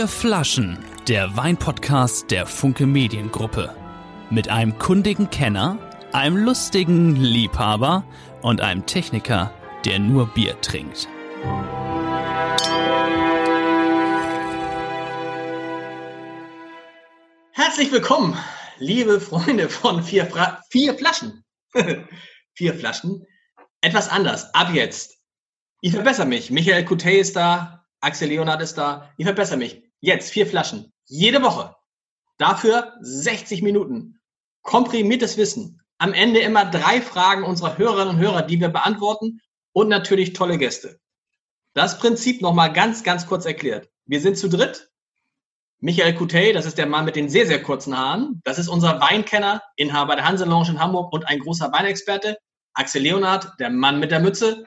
Vier Flaschen, der Weinpodcast der Funke Mediengruppe. Mit einem kundigen Kenner, einem lustigen Liebhaber und einem Techniker, der nur Bier trinkt. Herzlich willkommen, liebe Freunde von Vier, Fra vier Flaschen. vier Flaschen. Etwas anders, ab jetzt. Ich verbessere mich. Michael Coutet ist da, Axel Leonard ist da. Ich verbessere mich. Jetzt vier Flaschen. Jede Woche. Dafür 60 Minuten. Komprimiertes Wissen. Am Ende immer drei Fragen unserer Hörerinnen und Hörer, die wir beantworten. Und natürlich tolle Gäste. Das Prinzip nochmal ganz, ganz kurz erklärt. Wir sind zu dritt. Michael Coutet, das ist der Mann mit den sehr, sehr kurzen Haaren. Das ist unser Weinkenner, Inhaber der Hanse Lounge in Hamburg und ein großer Weinexperte. Axel Leonard, der Mann mit der Mütze.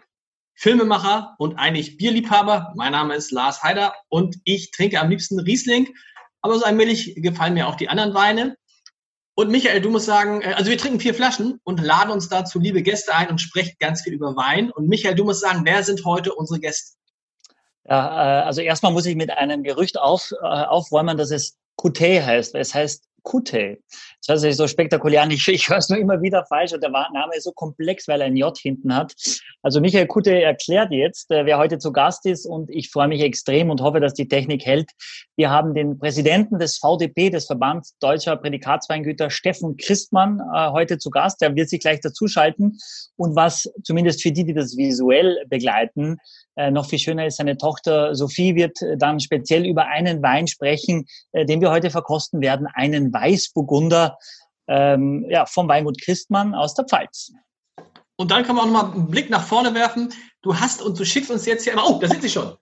Filmemacher und eigentlich Bierliebhaber. Mein Name ist Lars Heider und ich trinke am liebsten Riesling. Aber so allmählich gefallen mir auch die anderen Weine. Und Michael, du musst sagen, äh, also wir trinken vier Flaschen und laden uns dazu liebe Gäste ein und sprechen ganz viel über Wein. Und Michael, du musst sagen, wer sind heute unsere Gäste? Ja, äh, also erstmal muss ich mit einem Gerücht auf, äh, aufräumen, dass es Coutet heißt. Es heißt Kute. Das hört sich so spektakulär an. Ich, ich höre es nur immer wieder falsch und der Name ist so komplex, weil er ein J hinten hat. Also Michael Kute erklärt jetzt, äh, wer heute zu Gast ist und ich freue mich extrem und hoffe, dass die Technik hält. Wir haben den Präsidenten des VDP, des Verbands Deutscher Prädikatsweingüter, Steffen Christmann, äh, heute zu Gast. Der wird sich gleich dazuschalten. Und was zumindest für die, die das visuell begleiten, äh, noch viel schöner ist, seine Tochter Sophie wird äh, dann speziell über einen Wein sprechen, äh, den wir heute verkosten werden, einen Weißburgunder ähm, ja, vom Weingut Christmann aus der Pfalz. Und dann kann man auch nochmal einen Blick nach vorne werfen. Du hast und du schickst uns jetzt ja immer, oh, da sind sie schon.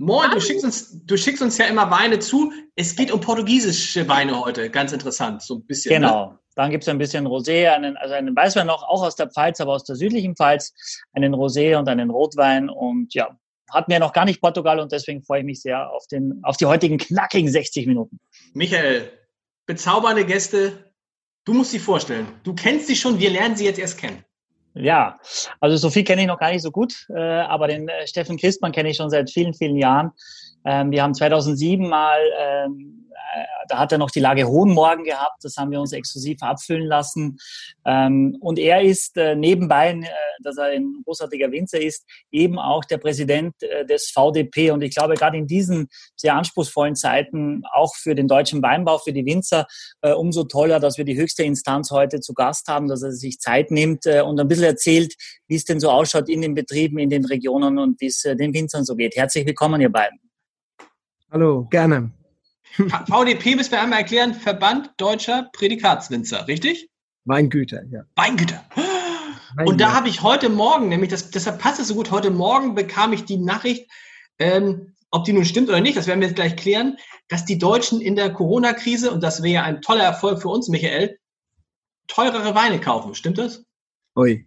Moin, du schickst, uns, du schickst uns ja immer Weine zu. Es geht um portugiesische Weine heute, ganz interessant, so ein bisschen. Ne? Genau. Ne? Dann gibt es ein bisschen Rosé, einen, also einen Weißwein noch, auch aus der Pfalz, aber aus der südlichen Pfalz, einen Rosé und einen Rotwein. Und ja, hatten wir noch gar nicht Portugal und deswegen freue ich mich sehr auf, den, auf die heutigen knackigen 60 Minuten. Michael, bezaubernde Gäste, du musst sie vorstellen. Du kennst sie schon, wir lernen sie jetzt erst kennen. Ja, also Sophie kenne ich noch gar nicht so gut, äh, aber den äh, Steffen Christmann kenne ich schon seit vielen, vielen Jahren. Ähm, wir haben 2007 mal ähm, äh, da hat er noch die Lage Hohenmorgen gehabt, das haben wir uns exklusiv abfüllen lassen. Ähm, und er ist äh, nebenbei, äh, dass er ein großartiger Winzer ist, eben auch der Präsident des VDP. Und ich glaube, gerade in diesen sehr anspruchsvollen Zeiten, auch für den deutschen Weinbau, für die Winzer, umso toller, dass wir die höchste Instanz heute zu Gast haben, dass er sich Zeit nimmt und ein bisschen erzählt, wie es denn so ausschaut in den Betrieben, in den Regionen und wie es den Winzern so geht. Herzlich willkommen, ihr beiden. Hallo, gerne. VDP müssen wir einmal erklären, Verband Deutscher Prädikatswinzer, richtig? Weingüter, ja. Weingüter. Und da habe ich heute Morgen, nämlich das, deshalb passt es so gut, heute Morgen bekam ich die Nachricht, ähm, ob die nun stimmt oder nicht, das werden wir jetzt gleich klären, dass die Deutschen in der Corona-Krise, und das wäre ja ein toller Erfolg für uns, Michael, teurere Weine kaufen. Stimmt das? Ui.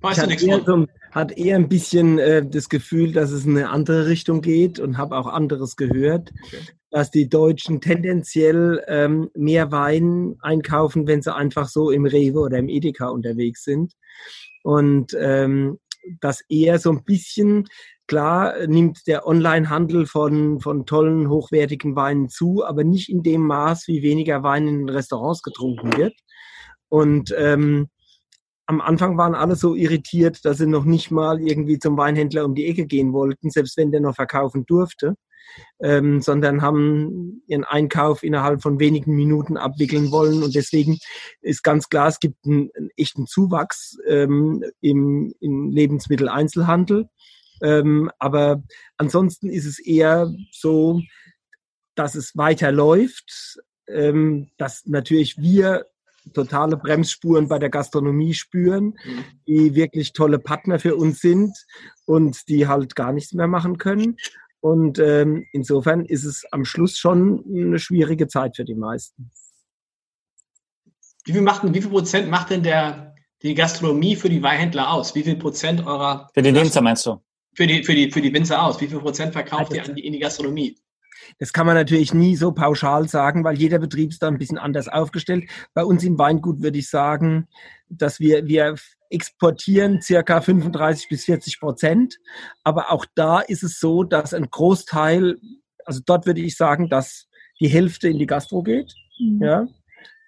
Weißt ich du nichts von? Hat eher ein bisschen äh, das Gefühl, dass es in eine andere Richtung geht und habe auch anderes gehört, okay. dass die Deutschen tendenziell ähm, mehr Wein einkaufen, wenn sie einfach so im Rewe oder im Edeka unterwegs sind. Und ähm, dass eher so ein bisschen, klar, nimmt der Onlinehandel von, von tollen, hochwertigen Weinen zu, aber nicht in dem Maß, wie weniger Wein in Restaurants getrunken wird. Und ähm, am Anfang waren alle so irritiert, dass sie noch nicht mal irgendwie zum Weinhändler um die Ecke gehen wollten, selbst wenn der noch verkaufen durfte, ähm, sondern haben ihren Einkauf innerhalb von wenigen Minuten abwickeln wollen. Und deswegen ist ganz klar, es gibt einen, einen echten Zuwachs ähm, im, im Lebensmitteleinzelhandel. Ähm, aber ansonsten ist es eher so, dass es weiterläuft, ähm, dass natürlich wir totale Bremsspuren bei der Gastronomie spüren, die wirklich tolle Partner für uns sind und die halt gar nichts mehr machen können. Und ähm, insofern ist es am Schluss schon eine schwierige Zeit für die meisten. Wie viel, macht, wie viel Prozent macht denn der, die Gastronomie für die Weinhändler aus? Wie viel Prozent eurer... Für die Winzer meinst du? Für die, für die, für die Winzer aus. Wie viel Prozent verkauft ihr an die, in die Gastronomie? Das kann man natürlich nie so pauschal sagen, weil jeder Betrieb ist da ein bisschen anders aufgestellt. Bei uns im Weingut würde ich sagen, dass wir, wir exportieren circa 35 bis 40 Prozent. Aber auch da ist es so, dass ein Großteil Also dort würde ich sagen, dass die Hälfte in die Gastro geht. Mhm. Ja.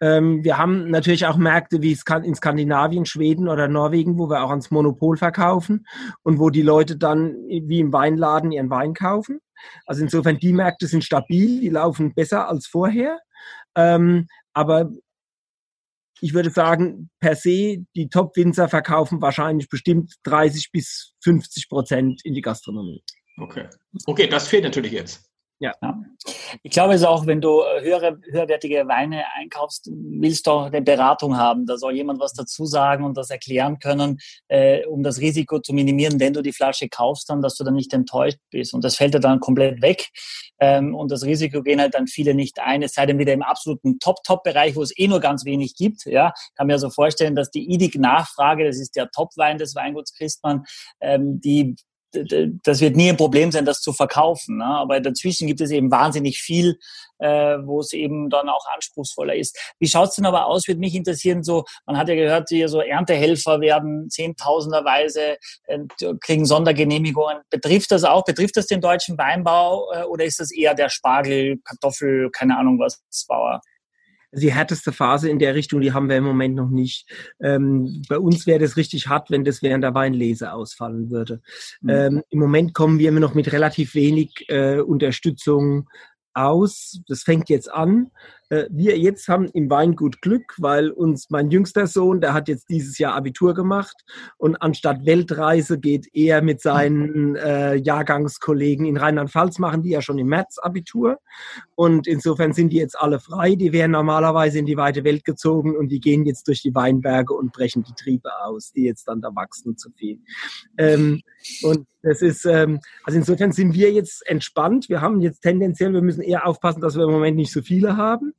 Ähm, wir haben natürlich auch Märkte wie in Skandinavien, Schweden oder Norwegen, wo wir auch ans Monopol verkaufen und wo die Leute dann wie im Weinladen ihren Wein kaufen. Also insofern, die Märkte sind stabil, die laufen besser als vorher. Ähm, aber ich würde sagen, per se, die Top-Winzer verkaufen wahrscheinlich bestimmt 30 bis 50 Prozent in die Gastronomie. Okay. Okay, das fehlt natürlich jetzt. Ja. ja. Ich glaube es auch, wenn du äh, höhere, höherwertige Weine einkaufst, willst du auch eine Beratung haben. Da soll jemand was dazu sagen und das erklären können, äh, um das Risiko zu minimieren, wenn du die Flasche kaufst, dann, dass du dann nicht enttäuscht bist. Und das fällt dir dann komplett weg. Ähm, und das Risiko gehen halt dann viele nicht ein, es sei denn wieder im absoluten Top-Top-Bereich, wo es eh nur ganz wenig gibt. Ja, kann mir also vorstellen, dass die IDIG-Nachfrage, das ist der Top-Wein des Weinguts Christmann, ähm, die das wird nie ein Problem sein, das zu verkaufen. Ne? Aber dazwischen gibt es eben wahnsinnig viel, äh, wo es eben dann auch anspruchsvoller ist. Wie schaut es denn aber aus? Würde mich interessieren, so, man hat ja gehört, hier so Erntehelfer werden zehntausenderweise, äh, kriegen Sondergenehmigungen. Betrifft das auch? Betrifft das den deutschen Weinbau äh, oder ist das eher der Spargel, Kartoffel, keine Ahnung was, Bauer? Die härteste Phase in der Richtung, die haben wir im Moment noch nicht. Ähm, bei uns wäre das richtig hart, wenn das während der Weinlese ausfallen würde. Mhm. Ähm, Im Moment kommen wir immer noch mit relativ wenig äh, Unterstützung aus. Das fängt jetzt an. Äh, wir jetzt haben im Weingut Glück, weil uns mein jüngster Sohn, der hat jetzt dieses Jahr Abitur gemacht und anstatt Weltreise geht er mit seinen äh, Jahrgangskollegen in Rheinland-Pfalz, machen die ja schon im März Abitur. Und insofern sind die jetzt alle frei. Die wären normalerweise in die weite Welt gezogen und die gehen jetzt durch die Weinberge und brechen die Triebe aus, die jetzt dann da wachsen zu viel. Ähm, und das ist, ähm, also insofern sind wir jetzt entspannt. Wir haben jetzt tendenziell, wir müssen eher aufpassen, dass wir im Moment nicht so viele haben.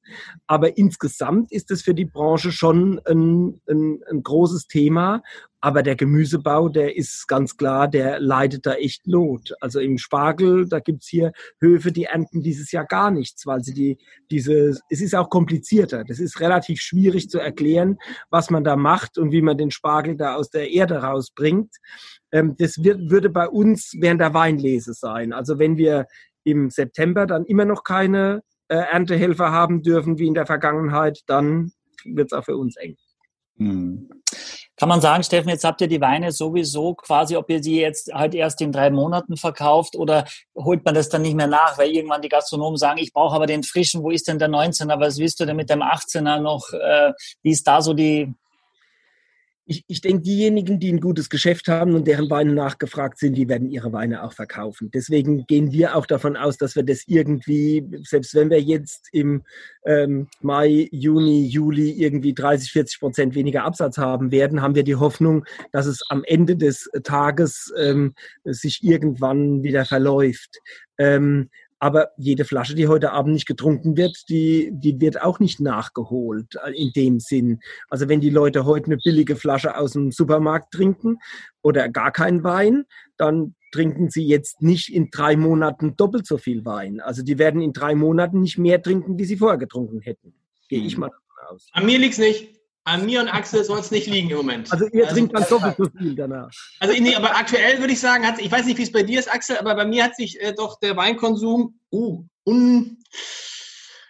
Aber insgesamt ist es für die Branche schon ein, ein, ein großes Thema. Aber der Gemüsebau, der ist ganz klar, der leidet da echt Lot. Also im Spargel, da gibt's hier Höfe, die ernten dieses Jahr gar nichts, weil sie die, diese, es ist auch komplizierter. Das ist relativ schwierig zu erklären, was man da macht und wie man den Spargel da aus der Erde rausbringt. Ähm, das wird, würde bei uns während der Weinlese sein. Also wenn wir im September dann immer noch keine äh, Erntehelfer haben dürfen wie in der Vergangenheit, dann wird es auch für uns eng. Hm. Kann man sagen, Steffen, jetzt habt ihr die Weine sowieso quasi, ob ihr sie jetzt halt erst in drei Monaten verkauft oder holt man das dann nicht mehr nach, weil irgendwann die Gastronomen sagen, ich brauche aber den frischen, wo ist denn der 19er, was willst du denn mit dem 18er noch? Äh, wie ist da so die, ich, ich denke, diejenigen, die ein gutes Geschäft haben und deren Weine nachgefragt sind, die werden ihre Weine auch verkaufen. Deswegen gehen wir auch davon aus, dass wir das irgendwie, selbst wenn wir jetzt im ähm, Mai, Juni, Juli irgendwie 30, 40 Prozent weniger Absatz haben werden, haben wir die Hoffnung, dass es am Ende des Tages ähm, sich irgendwann wieder verläuft. Ähm, aber jede Flasche, die heute Abend nicht getrunken wird, die, die wird auch nicht nachgeholt äh, in dem Sinn. Also wenn die Leute heute eine billige Flasche aus dem Supermarkt trinken oder gar keinen Wein, dann trinken sie jetzt nicht in drei Monaten doppelt so viel Wein. Also die werden in drei Monaten nicht mehr trinken, wie sie vorher getrunken hätten. Gehe ich hm. mal davon aus. An mir liegt es nicht. An mir und Axel soll es nicht liegen im Moment. Also ihr also, trinkt dann doppelt so viel danach. Also nee, aber aktuell würde ich sagen, hat, ich weiß nicht, wie es bei dir ist, Axel, aber bei mir hat sich äh, doch der Weinkonsum uh, un,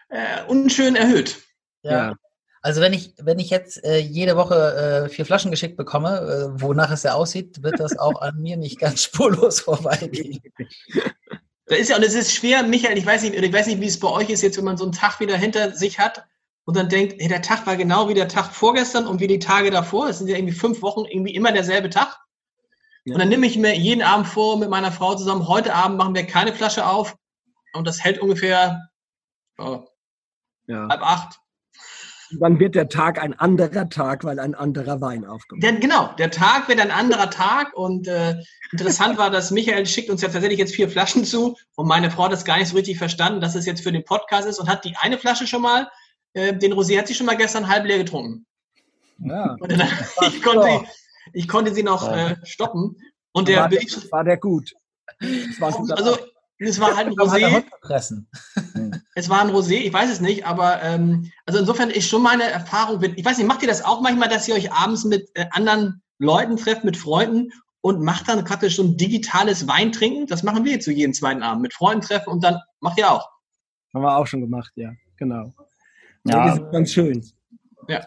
äh, unschön erhöht. Ja. ja. Also wenn ich, wenn ich jetzt äh, jede Woche äh, vier Flaschen geschickt bekomme, äh, wonach es ja aussieht, wird das auch an mir nicht ganz spurlos vorbeigehen. Da ist ja, und es ist schwer, Michael, ich weiß nicht, ich weiß nicht, wie es bei euch ist jetzt, wenn man so einen Tag wieder hinter sich hat und dann denkt, hey, der Tag war genau wie der Tag vorgestern und wie die Tage davor. Es sind ja irgendwie fünf Wochen irgendwie immer derselbe Tag. Ja. Und dann nehme ich mir jeden Abend vor mit meiner Frau zusammen, heute Abend machen wir keine Flasche auf und das hält ungefähr oh, ja. halb acht. dann wird der Tag ein anderer Tag, weil ein anderer Wein aufkommt. Der, genau, der Tag wird ein anderer Tag und äh, interessant war, dass Michael schickt uns ja tatsächlich jetzt vier Flaschen zu und meine Frau hat das gar nicht so richtig verstanden, dass es jetzt für den Podcast ist und hat die eine Flasche schon mal äh, den Rosé hat sie schon mal gestern halb leer getrunken. Ja. Dann, ich, konnte, ich konnte sie noch äh, stoppen. Und der war, der, war der gut. War also, es war halt ein Rosé. es war ein Rosé, ich weiß es nicht, aber ähm, also insofern ist schon meine Erfahrung. Ich weiß nicht, macht ihr das auch manchmal, dass ihr euch abends mit äh, anderen Leuten trefft, mit Freunden und macht dann praktisch so ein digitales Weintrinken. Das machen wir jetzt so jeden zweiten Abend mit Freunden treffen und dann macht ihr auch. Haben wir auch schon gemacht, ja, genau. Ja. Das ist ganz schön.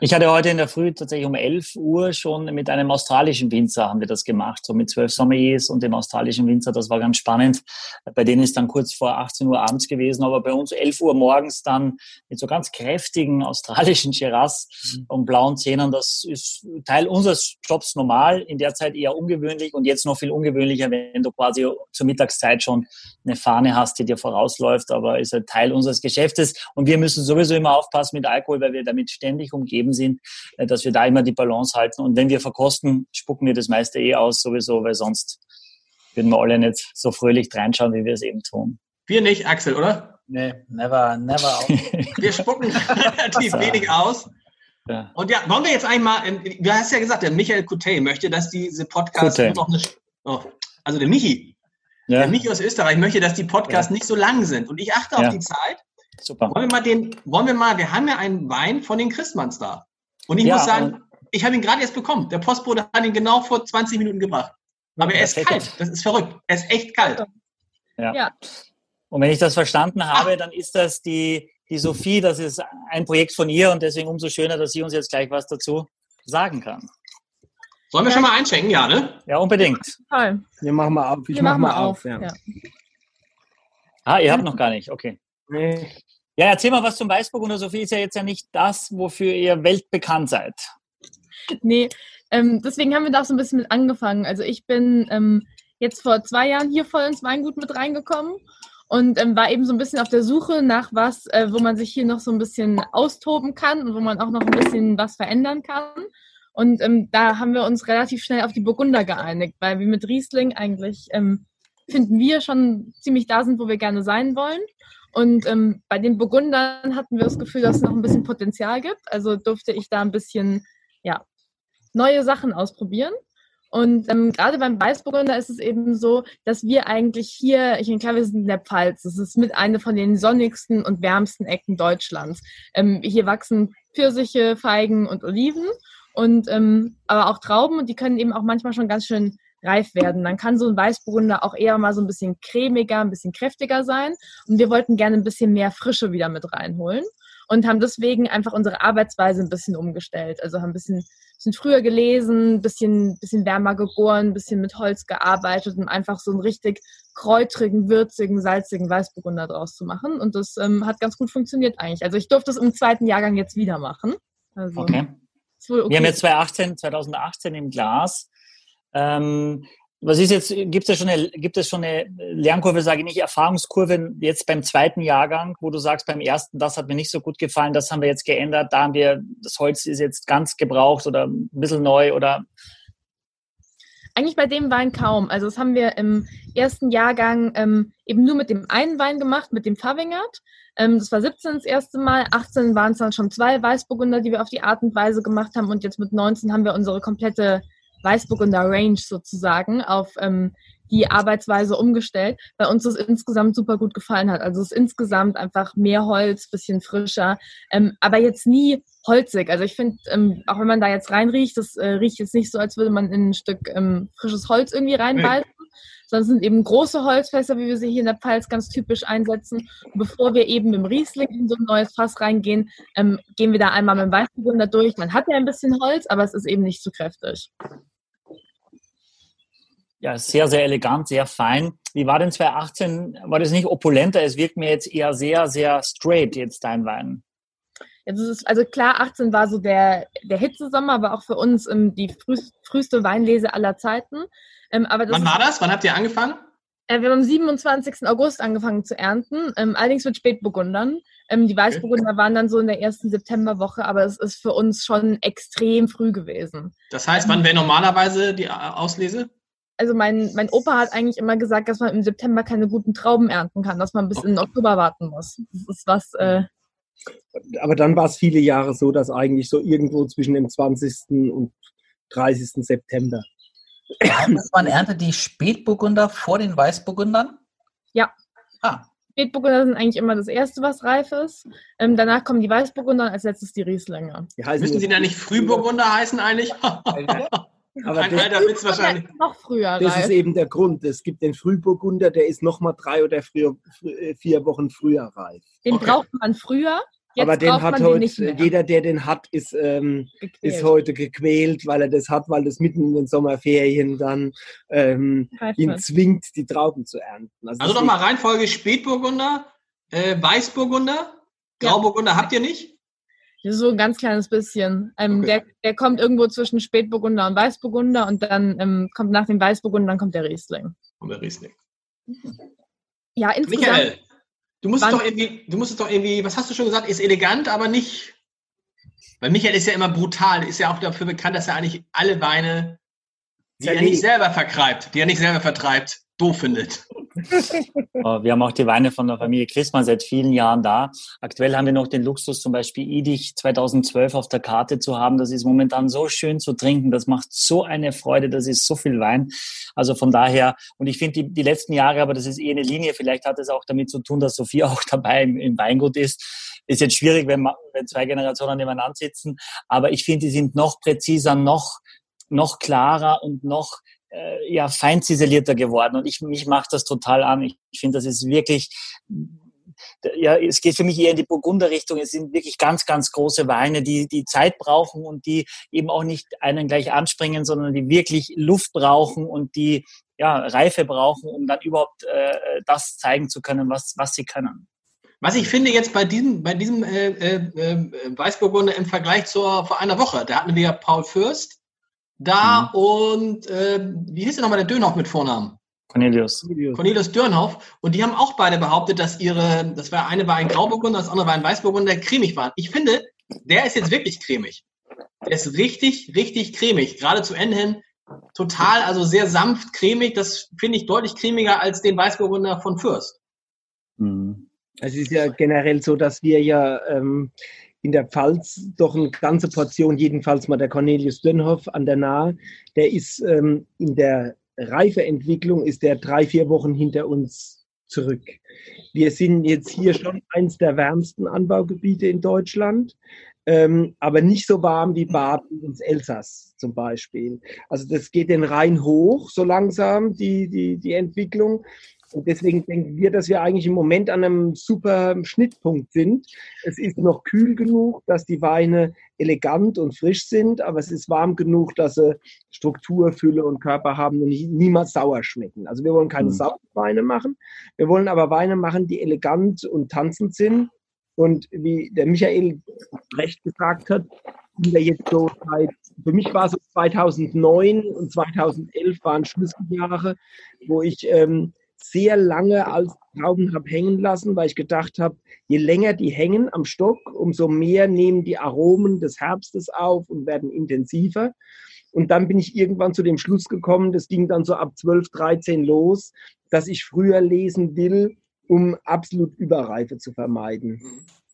Ich hatte heute in der Früh tatsächlich um 11 Uhr schon mit einem australischen Winzer haben wir das gemacht, so mit zwölf Sommeliers und dem australischen Winzer. Das war ganz spannend. Bei denen ist dann kurz vor 18 Uhr abends gewesen, aber bei uns 11 Uhr morgens dann mit so ganz kräftigen australischen Shiraz und blauen Zähnen. Das ist Teil unseres Jobs normal, in der Zeit eher ungewöhnlich und jetzt noch viel ungewöhnlicher, wenn du quasi zur Mittagszeit schon eine Fahne hast, die dir vorausläuft, aber ist ein Teil unseres Geschäftes und wir müssen sowieso immer aufpassen mit Alkohol, weil wir damit ständig umgeben sind, äh, dass wir da immer die Balance halten. Und wenn wir verkosten, spucken wir das meiste eh aus sowieso, weil sonst würden wir alle nicht so fröhlich reinschauen, wie wir es eben tun. Wir nicht, Axel, oder? Nee, never, never. Auch. Wir spucken relativ wenig aus. Ja. Und ja, wollen wir jetzt einmal, du hast ja gesagt, der Michael Coutet möchte, dass diese Podcasts nur noch eine, oh, also der Michi, Ja, der Michi aus Österreich möchte, dass die Podcasts nicht so lang sind. Und ich achte auf Ja. die Zeit. Super. Wollen wir mal den, wollen wir mal, wir haben ja einen Wein von den Christmanns da. Und ich Ja, muss sagen, ich habe ihn gerade erst bekommen. Der Postbote hat ihn genau vor 20 Minuten gebracht. Aber er ist kalt. Das ist verrückt. Er ist echt kalt. Ja. Ja. Und wenn ich das verstanden habe, dann ist das die, die Sophie, das ist ein Projekt von ihr und deswegen umso schöner, dass sie uns jetzt gleich was dazu sagen kann. Sollen wir schon mal einschenken? Ja, ne? Ja, unbedingt. Toll. Wir machen mal auf. Ich Wir mach machen mal mal auf. auf. ja. Ja. Ah, ihr habt noch gar nicht, okay. Nee. Ja, erzähl mal was zum Weißburgunder. Sophie ist ja jetzt ja nicht das, wofür ihr weltbekannt seid. Nee, ähm, deswegen haben wir da auch so ein bisschen mit angefangen. Also ich bin ähm, jetzt vor zwei Jahren hier voll ins Weingut mit reingekommen und ähm, war eben so ein bisschen auf der Suche nach was, äh, wo man sich hier noch so ein bisschen austoben kann und wo man auch noch ein bisschen was verändern kann. Und ähm, da haben wir uns relativ schnell auf die Burgunder geeinigt, weil wir mit Riesling eigentlich ähm, finden wir schon ziemlich da sind, wo wir gerne sein wollen. Und ähm, bei den Burgundern hatten wir das Gefühl, dass es noch ein bisschen Potenzial gibt. Also durfte ich da ein bisschen ja, neue Sachen ausprobieren. Und ähm, gerade beim Weißburgunder ist es eben so, dass wir eigentlich hier, ich meine, klar, wir sind in der Pfalz, das ist mit einer von den sonnigsten und wärmsten Ecken Deutschlands. Ähm, hier wachsen Pfirsiche, Feigen und Oliven und ähm, aber auch Trauben und die können eben auch manchmal schon ganz schön reif werden. Dann kann so ein Weißburgunder auch eher mal so ein bisschen cremiger, ein bisschen kräftiger sein. Und wir wollten gerne ein bisschen mehr Frische wieder mit reinholen und haben deswegen einfach unsere Arbeitsweise ein bisschen umgestellt. Also haben ein bisschen, bisschen früher gelesen, ein bisschen, bisschen wärmer gegoren, ein bisschen mit Holz gearbeitet, um einfach so einen richtig kräutrigen, würzigen, salzigen Weißburgunder draus zu machen. Und das ähm, hat ganz gut funktioniert eigentlich. Also ich durfte es im zweiten Jahrgang jetzt wieder machen. Also Okay. okay. Wir haben jetzt 2018, 2018 im Glas. Ähm, was ist jetzt, gibt es schon eine, gibt es schon eine Lernkurve, sage ich nicht, Erfahrungskurve jetzt beim zweiten Jahrgang, wo du sagst, beim ersten, das hat mir nicht so gut gefallen, das haben wir jetzt geändert, da haben wir, das Holz ist jetzt ganz gebraucht oder ein bisschen neu oder Eigentlich bei dem Wein kaum. Also das haben wir im ersten Jahrgang ähm, eben nur mit dem einen Wein gemacht, mit dem Favingert. Ähm, das war 17 das erste Mal. 18 waren es dann schon zwei Weißburgunder, die wir auf die Art und Weise gemacht haben. Und jetzt mit 19 haben wir unsere komplette Weißburgunder Range sozusagen auf ähm, die Arbeitsweise umgestellt, weil uns das insgesamt super gut gefallen hat. Also es ist insgesamt einfach mehr Holz, bisschen frischer, ähm, aber jetzt nie holzig. Also ich finde, ähm, auch wenn man da jetzt reinriecht, das äh, riecht jetzt nicht so, als würde man in ein Stück ähm, frisches Holz irgendwie reinbeißen, sondern es sind eben große Holzfässer, wie wir sie hier in der Pfalz ganz typisch einsetzen. Und bevor wir eben mit dem Riesling in so ein neues Fass reingehen, ähm, gehen wir da einmal mit dem Weißburgunder durch. Man hat ja ein bisschen Holz, aber es ist eben nicht zu kräftig. Ja, sehr, sehr elegant, sehr fein. Wie war denn 2018? War das nicht opulenter? Es wirkt mir jetzt eher sehr, sehr straight jetzt dein Wein. Jetzt ist es, also klar, 18 war so der, der Hitzesommer, aber auch für uns ähm, die früh, früheste Weinlese aller Zeiten. Ähm, aber das Wann war das? Wann habt ihr angefangen? äh, wir haben am 27. August angefangen zu ernten, ähm, allerdings mit Spätburgundern. Ähm, die Weißburgunder waren dann so in der ersten Septemberwoche, aber es ist für uns schon extrem früh gewesen. Das heißt, wann wäre normalerweise die Auslese? Also mein, mein Opa hat eigentlich immer gesagt, dass man im September keine guten Trauben ernten kann, dass man bis in den Oktober warten muss. Das ist was, äh, Aber dann war es viele Jahre so, dass eigentlich so irgendwo zwischen dem 20. und 30. September. Man erntet die Spätburgunder vor den Weißburgundern? Ja. Ah, Spätburgunder sind eigentlich immer das erste, was reif ist. Ähm, danach kommen die Weißburgunder und als letztes die Rieslinge. Die heißen Müssen sie da nicht Frühburgunder heißen eigentlich? Aber Ein das, Witz wahrscheinlich. Noch früher, das ist eben der Grund. Es gibt den Frühburgunder, der ist noch mal drei oder früher, frü- vier Wochen früher reif. Den Okay. braucht man früher. Jetzt Aber den braucht hat man den heute, nicht mehr. jeder, der den hat, ist, ähm, ist heute gequält, weil er das hat, weil das mitten in den Sommerferien dann ähm, ihn zwingt, die Trauben zu ernten. Also deswegen- nochmal Reihenfolge Spätburgunder, äh, Weißburgunder, Ja. Grauburgunder habt ihr nicht? So ein ganz kleines bisschen. Ähm, Okay. der, der kommt irgendwo zwischen Spätburgunder und Weißburgunder und dann ähm, kommt nach dem Weißburgunder dann kommt der Riesling. Und der Riesling. Ja, insgesamt. Michael, du musst doch irgendwie, du musst es doch irgendwie, was hast du schon gesagt, ist elegant, aber nicht. Weil Michael ist ja immer brutal, ist ja auch dafür bekannt, dass er eigentlich alle Weine, die er nicht selber vertreibt, die er nicht selber vertreibt, doof findet. Äh, Wir haben auch die Weine von der Familie Christmann seit vielen Jahren da. Aktuell haben wir noch den Luxus, zum Beispiel Idich 2012 auf der Karte zu haben. Das ist momentan so schön zu trinken. Das macht so eine Freude. Das ist so viel Wein. Also von daher, und ich finde die, die letzten Jahre, aber das ist eh eine Linie. Vielleicht hat es auch damit zu tun, dass Sophie auch dabei im, im Weingut ist. Ist jetzt schwierig, wenn, wenn zwei Generationen nebeneinander sitzen. Aber ich finde, die sind noch präziser, noch, noch klarer und noch äh, ja, fein ziselierter geworden. Und ich, mich macht das total an. Ich, ich finde, das ist wirklich, ja, es geht für mich eher in die Burgunder-Richtung. Es sind wirklich ganz, ganz große Weine, die, die Zeit brauchen und die eben auch nicht einen gleich anspringen, sondern die wirklich Luft brauchen und die, ja, Reife brauchen, um dann überhaupt äh, das zeigen zu können, was, was sie können. Was ich finde jetzt bei diesem, bei diesem äh, äh, äh, Weißburgunder im Vergleich zur vor einer Woche, da hatten wir ja Paul Fürst da und äh, wie hieß der nochmal der Dönhoff mit Vornamen? Cornelius. Cornelius Dörnhoff. Und die haben auch beide behauptet, dass ihre, das war eine war ein Grauburgunder, das andere war ein Weißburgunder, cremig waren. Ich finde, der ist jetzt wirklich cremig. Der ist richtig, richtig cremig. Gerade zu Ende hin total, also sehr sanft cremig. Das finde ich deutlich cremiger als den Weißburgunder von Fürst. Mhm. Es ist ja generell so, dass wir ja ähm, in der Pfalz doch eine ganze Portion, jedenfalls mal der Cornelius Dönhoff an der Nahe, der ist ähm, in der Reifeentwicklung, ist der drei, vier Wochen hinter uns zurück. Wir sind jetzt hier schon eins der wärmsten Anbaugebiete in Deutschland, ähm, aber nicht so warm wie Baden und Elsass zum Beispiel. Also das geht den Rhein hoch, so langsam, die, die, die Entwicklung. Und deswegen denken wir, dass wir eigentlich im Moment an einem super Schnittpunkt sind. Es ist noch kühl genug, dass die Weine elegant und frisch sind, aber es ist warm genug, dass sie Struktur, Fülle und Körper haben und nie- niemals sauer schmecken. Also wir wollen keine Mhm. sauren Weine machen. Wir wollen aber Weine machen, die elegant und tanzend sind. Und wie der Michael recht gesagt hat, sind wir jetzt so seit, für mich war so 2009 und 2011 waren Schlüsseljahre, wo ich ähm, sehr lange als Trauben habe hängen lassen, weil ich gedacht habe, je länger die hängen am Stock, umso mehr nehmen die Aromen des Herbstes auf und werden intensiver. Und dann bin ich irgendwann zu dem Schluss gekommen, das ging dann so ab 12, 13 los, dass ich früher lesen will, um absolut Überreife zu vermeiden.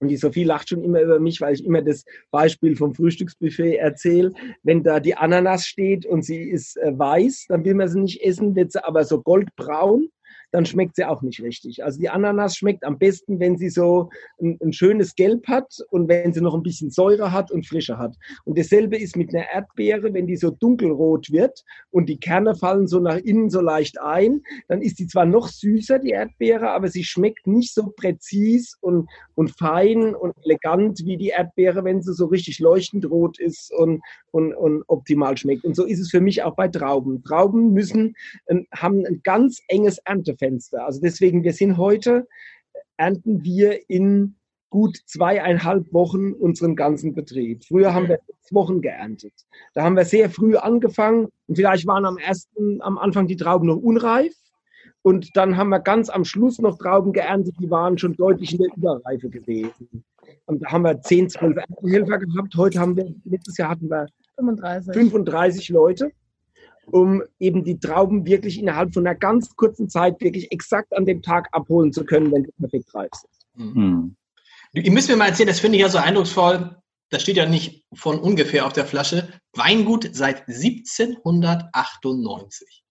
Und die Sophie lacht schon immer über mich, weil ich immer das Beispiel vom Frühstücksbuffet erzähle. Wenn da die Ananas steht und sie ist äh, weiß, dann will man sie nicht essen, wird sie aber so goldbraun, dann schmeckt sie auch nicht richtig. Also die Ananas schmeckt am besten, wenn sie so ein, ein schönes Gelb hat und wenn sie noch ein bisschen Säure hat und Frische hat. Und dasselbe ist mit einer Erdbeere, wenn die so dunkelrot wird und die Kerne fallen so nach innen so leicht ein, dann ist die zwar noch süßer, die Erdbeere, aber sie schmeckt nicht so präzis und, und fein und elegant wie die Erdbeere, wenn sie so richtig leuchtend rot ist und, und, und optimal schmeckt. Und so ist es für mich auch bei Trauben. Trauben müssen, haben ein ganz enges Erntefenster. Also deswegen, wir sind heute, ernten wir in gut zweieinhalb Wochen unseren ganzen Betrieb. Früher haben wir sechs Wochen geerntet. Da haben wir sehr früh angefangen und vielleicht waren am ersten, am Anfang die Trauben noch unreif. Und dann haben wir ganz am Schluss noch Trauben geerntet, die waren schon deutlich in der Überreife gewesen. Und da haben wir 10, 12 Erntehelfer gehabt. Heute haben wir, letztes Jahr hatten wir 35. 35 Leute, um eben die Trauben wirklich innerhalb von einer ganz kurzen Zeit wirklich exakt an dem Tag abholen zu können, wenn sie perfekt reif sind. Mhm. Ihr müsst mir mal erzählen, das finde ich ja so eindrucksvoll. Das steht ja nicht von ungefähr auf der Flasche. Weingut seit 1798.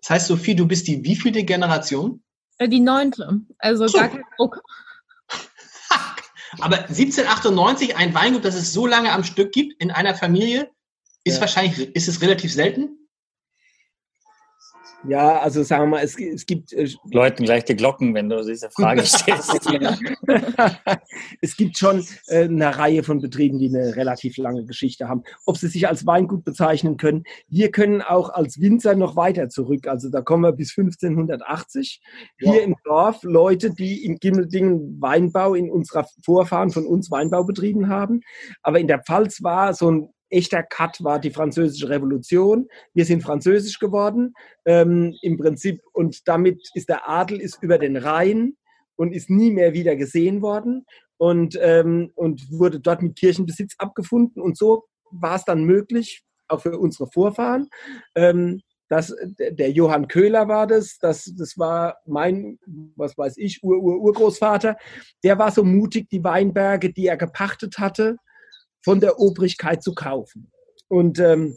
Das heißt, Sophie, du bist die wievielte Generation? Äh, Die neunte. Also So. gar kein Druck. Aber 1798 ein Weingut, das es so lange am Stück gibt in einer Familie, Ist Ja. wahrscheinlich, ist es relativ selten? Ja, also sagen wir mal, es, es gibt äh, Läuten gleich die Glocken, wenn du diese Frage stellst. es gibt schon äh, eine Reihe von Betrieben, die eine relativ lange Geschichte haben. Ob sie sich als Weingut bezeichnen können, wir können auch als Winzer noch weiter zurück. Also da kommen wir bis 1580. Hier Wow. im Dorf Leute, die in Gimmeldingen Weinbau in unserer Vorfahren von uns Weinbau betrieben haben. Aber in der Pfalz war so ein echter Cut, war die französische Revolution. Wir sind französisch geworden ähm, im Prinzip und damit ist der Adel ist über den Rhein und ist nie mehr wieder gesehen worden und, ähm, und wurde dort mit Kirchenbesitz abgefunden. Und so war es dann möglich, auch für unsere Vorfahren, ähm, dass äh, der Johann Köhler war das, das, das war mein, was weiß ich, Ur, Ur, Urgroßvater, der war so mutig, die Weinberge, die er gepachtet hatte, von der Obrigkeit zu kaufen. Und ähm,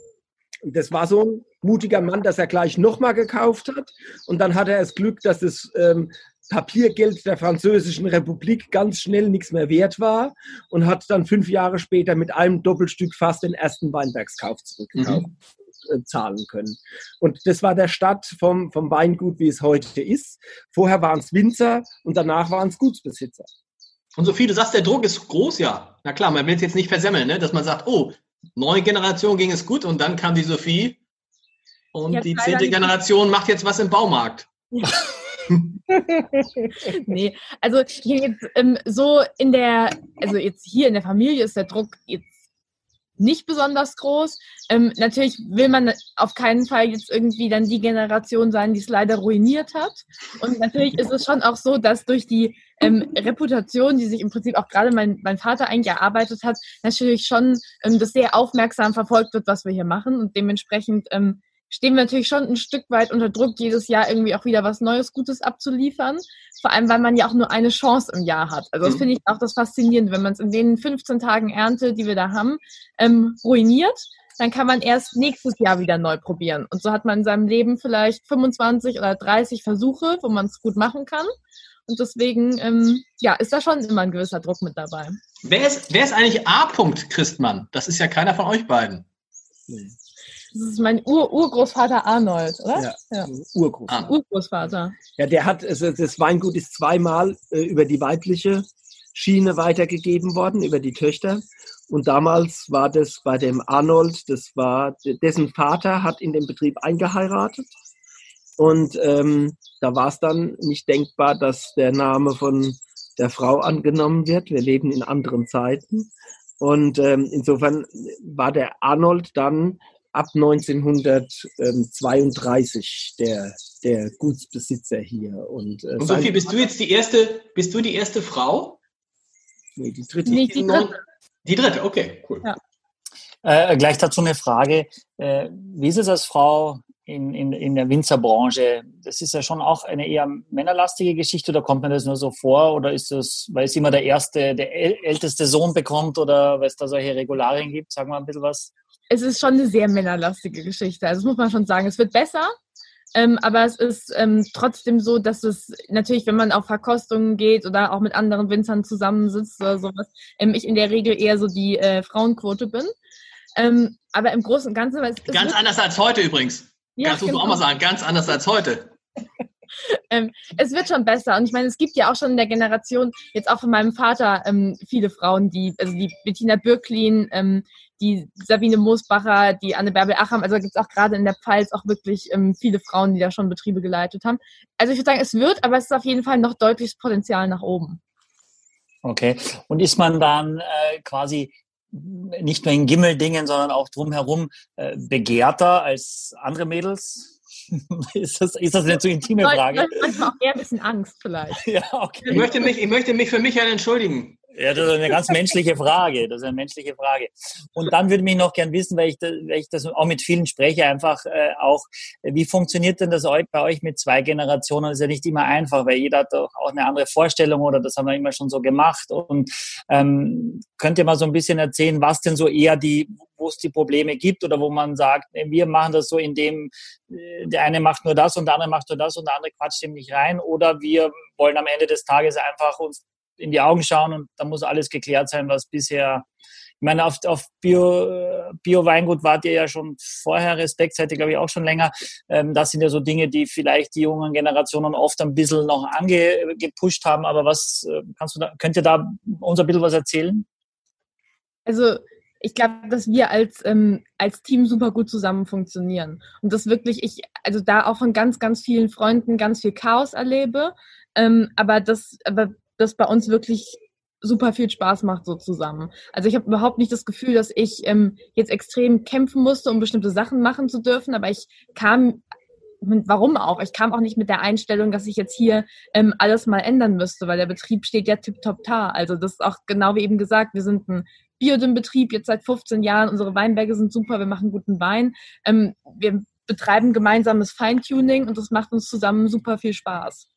das war so ein mutiger Mann, dass er gleich nochmal gekauft hat. Und dann hatte er das Glück, dass das ähm, Papiergeld der Französischen Republik ganz schnell nichts mehr wert war und hat dann fünf Jahre später mit einem Doppelstück fast den ersten Weinbergskauf zurückgekauft. äh, zahlen können. Und das war der Start vom, vom Weingut, wie es heute ist. Vorher waren es Winzer und danach waren es Gutsbesitzer. Und Sophie, du sagst, der Druck ist groß, ja. Na klar, man will es jetzt nicht versemmeln, ne? dass man sagt, oh, neue Generation ging es gut und dann kam die Sophie und Jetzt die zehnte. Generation macht jetzt was im Baumarkt. nee, also hier jetzt ähm, so in der, also jetzt hier in der Familie ist der Druck jetzt nicht besonders groß. Ähm, natürlich will man auf keinen Fall jetzt irgendwie dann die Generation sein, die es leider ruiniert hat. Und natürlich ist es schon auch so, dass durch die ähm, Reputation, die sich im Prinzip auch gerade mein, mein Vater eigentlich erarbeitet hat, natürlich schon ähm, das sehr aufmerksam verfolgt wird, was wir hier machen. Und dementsprechend ähm, stehen wir natürlich schon ein Stück weit unter Druck, jedes Jahr irgendwie auch wieder was Neues, Gutes abzuliefern. Vor allem, weil man ja auch nur eine Chance im Jahr hat. Also das Mhm. finde ich auch das Faszinierende, wenn man es in den 15 Tagen Ernte, die wir da haben, ähm, ruiniert, dann kann man erst nächstes Jahr wieder neu probieren. Und so hat man in seinem Leben vielleicht 25 oder 30 Versuche, wo man es gut machen kann. Und deswegen, ähm, ja, ist da schon immer ein gewisser Druck mit dabei. Wer ist, wer ist eigentlich A. -Punkt Christmann? Das ist ja keiner von euch beiden. Das ist mein Ur Urgroßvater Arnold, oder? Ja, Ja. Urgroß. Ah. Urgroßvater. Ja, der hat, also das Weingut ist zweimal äh, über die weibliche Schiene weitergegeben worden, über die Töchter. Und damals war das bei dem Arnold, das war, dessen Vater hat in den Betrieb eingeheiratet. Und ähm, da war es dann nicht denkbar, dass der Name von der Frau angenommen wird. Wir leben in anderen Zeiten. Und ähm, insofern war der Arnold dann ab 1932 der, der Gutsbesitzer hier. Und, äh, Und Sophie, bist du jetzt die erste, bist du die erste Frau? nee, die dritte. Nicht die dritte. Die dritte, okay, cool. Ja. Äh, gleich dazu eine Frage. Äh, wie ist es als Frau in, in, in der Winzerbranche? Das ist ja schon auch eine eher männerlastige Geschichte oder kommt mir das nur so vor? Oder ist das, weil es immer der erste, der äl- älteste Sohn bekommt oder weil es da solche Regularien gibt? Sag mal ein bisschen was. Es ist schon eine sehr männerlastige Geschichte. Also das muss man schon sagen. Es wird besser. Ähm, aber es ist ähm, trotzdem so, dass es natürlich, wenn man auf Verkostungen geht oder auch mit anderen Winzern zusammensitzt oder sowas, ähm, ich in der Regel eher so die äh, Frauenquote bin. Ähm, aber im Großen und Ganzen, weil es, es Ganz anders als heute übrigens. Ja, das muss man genau. auch mal sagen, ganz anders als heute. es wird schon besser. Und ich meine, es gibt ja auch schon in der Generation, jetzt auch von meinem Vater, ähm, viele Frauen, die, also die Bettina Bürklin, ähm, die Sabine Moosbacher, die Anne Bärbel Acham, also gibt es auch gerade in der Pfalz auch wirklich ähm, viele Frauen, die da schon Betriebe geleitet haben. Also ich würde sagen, es wird, aber es ist auf jeden Fall noch deutliches Potenzial nach oben. Okay. Und ist man dann äh, quasi nicht nur in Gimmeldingen, sondern auch drumherum äh, begehrter als andere Mädels? ist, das, ist das eine zu intime Frage? Leute, manchmal auch eher ein bisschen Angst vielleicht. Ja, Ich okay. möchte mich, ich möchte mich für Michael entschuldigen. Ja, das ist eine ganz menschliche Frage. Das ist eine menschliche Frage. Und dann würde mich noch gern wissen, weil ich, da, weil ich das auch mit vielen spreche, einfach äh, auch, wie funktioniert denn das bei euch mit zwei Generationen? Das ist ja nicht immer einfach, weil jeder hat doch auch eine andere Vorstellung oder das haben wir immer schon so gemacht. Und ähm, könnt ihr mal so ein bisschen erzählen, was denn so eher die, wo es die Probleme gibt oder wo man sagt, wir machen das so, indem äh, der eine macht nur das und der andere macht nur das und der andere quatscht ihm nicht rein oder wir wollen am Ende des Tages einfach uns in die Augen schauen und da muss alles geklärt sein, was bisher Ich meine, auf, auf Bio, Bio-Weingut wart ihr ja schon vorher, Respekt seid ihr, glaube ich, auch schon länger. Ähm, das sind ja so Dinge, die vielleicht die jungen Generationen oft ein bisschen noch angepusht haben. Aber was äh, kannst du da, könnt ihr da uns ein bisschen was erzählen? Also ich glaube, dass wir als, ähm, als Team super gut zusammen funktionieren. Und das wirklich, ich, also da auch von ganz, ganz vielen Freunden ganz viel Chaos erlebe. Ähm, aber das, aber das bei uns wirklich super viel Spaß macht so zusammen. Also ich habe überhaupt nicht das Gefühl, dass ich ähm, jetzt extrem kämpfen musste, um bestimmte Sachen machen zu dürfen, aber ich kam warum auch? Ich kam auch nicht mit der Einstellung, dass ich jetzt hier ähm, alles mal ändern müsste, weil der Betrieb steht ja tipptopp da. Also das ist auch genau wie eben gesagt, wir sind ein Biodym-Betrieb jetzt seit 15 Jahren. Unsere Weinberge sind super, wir machen guten Wein. Ähm, wir betreiben gemeinsames Feintuning und das macht uns zusammen super viel Spaß.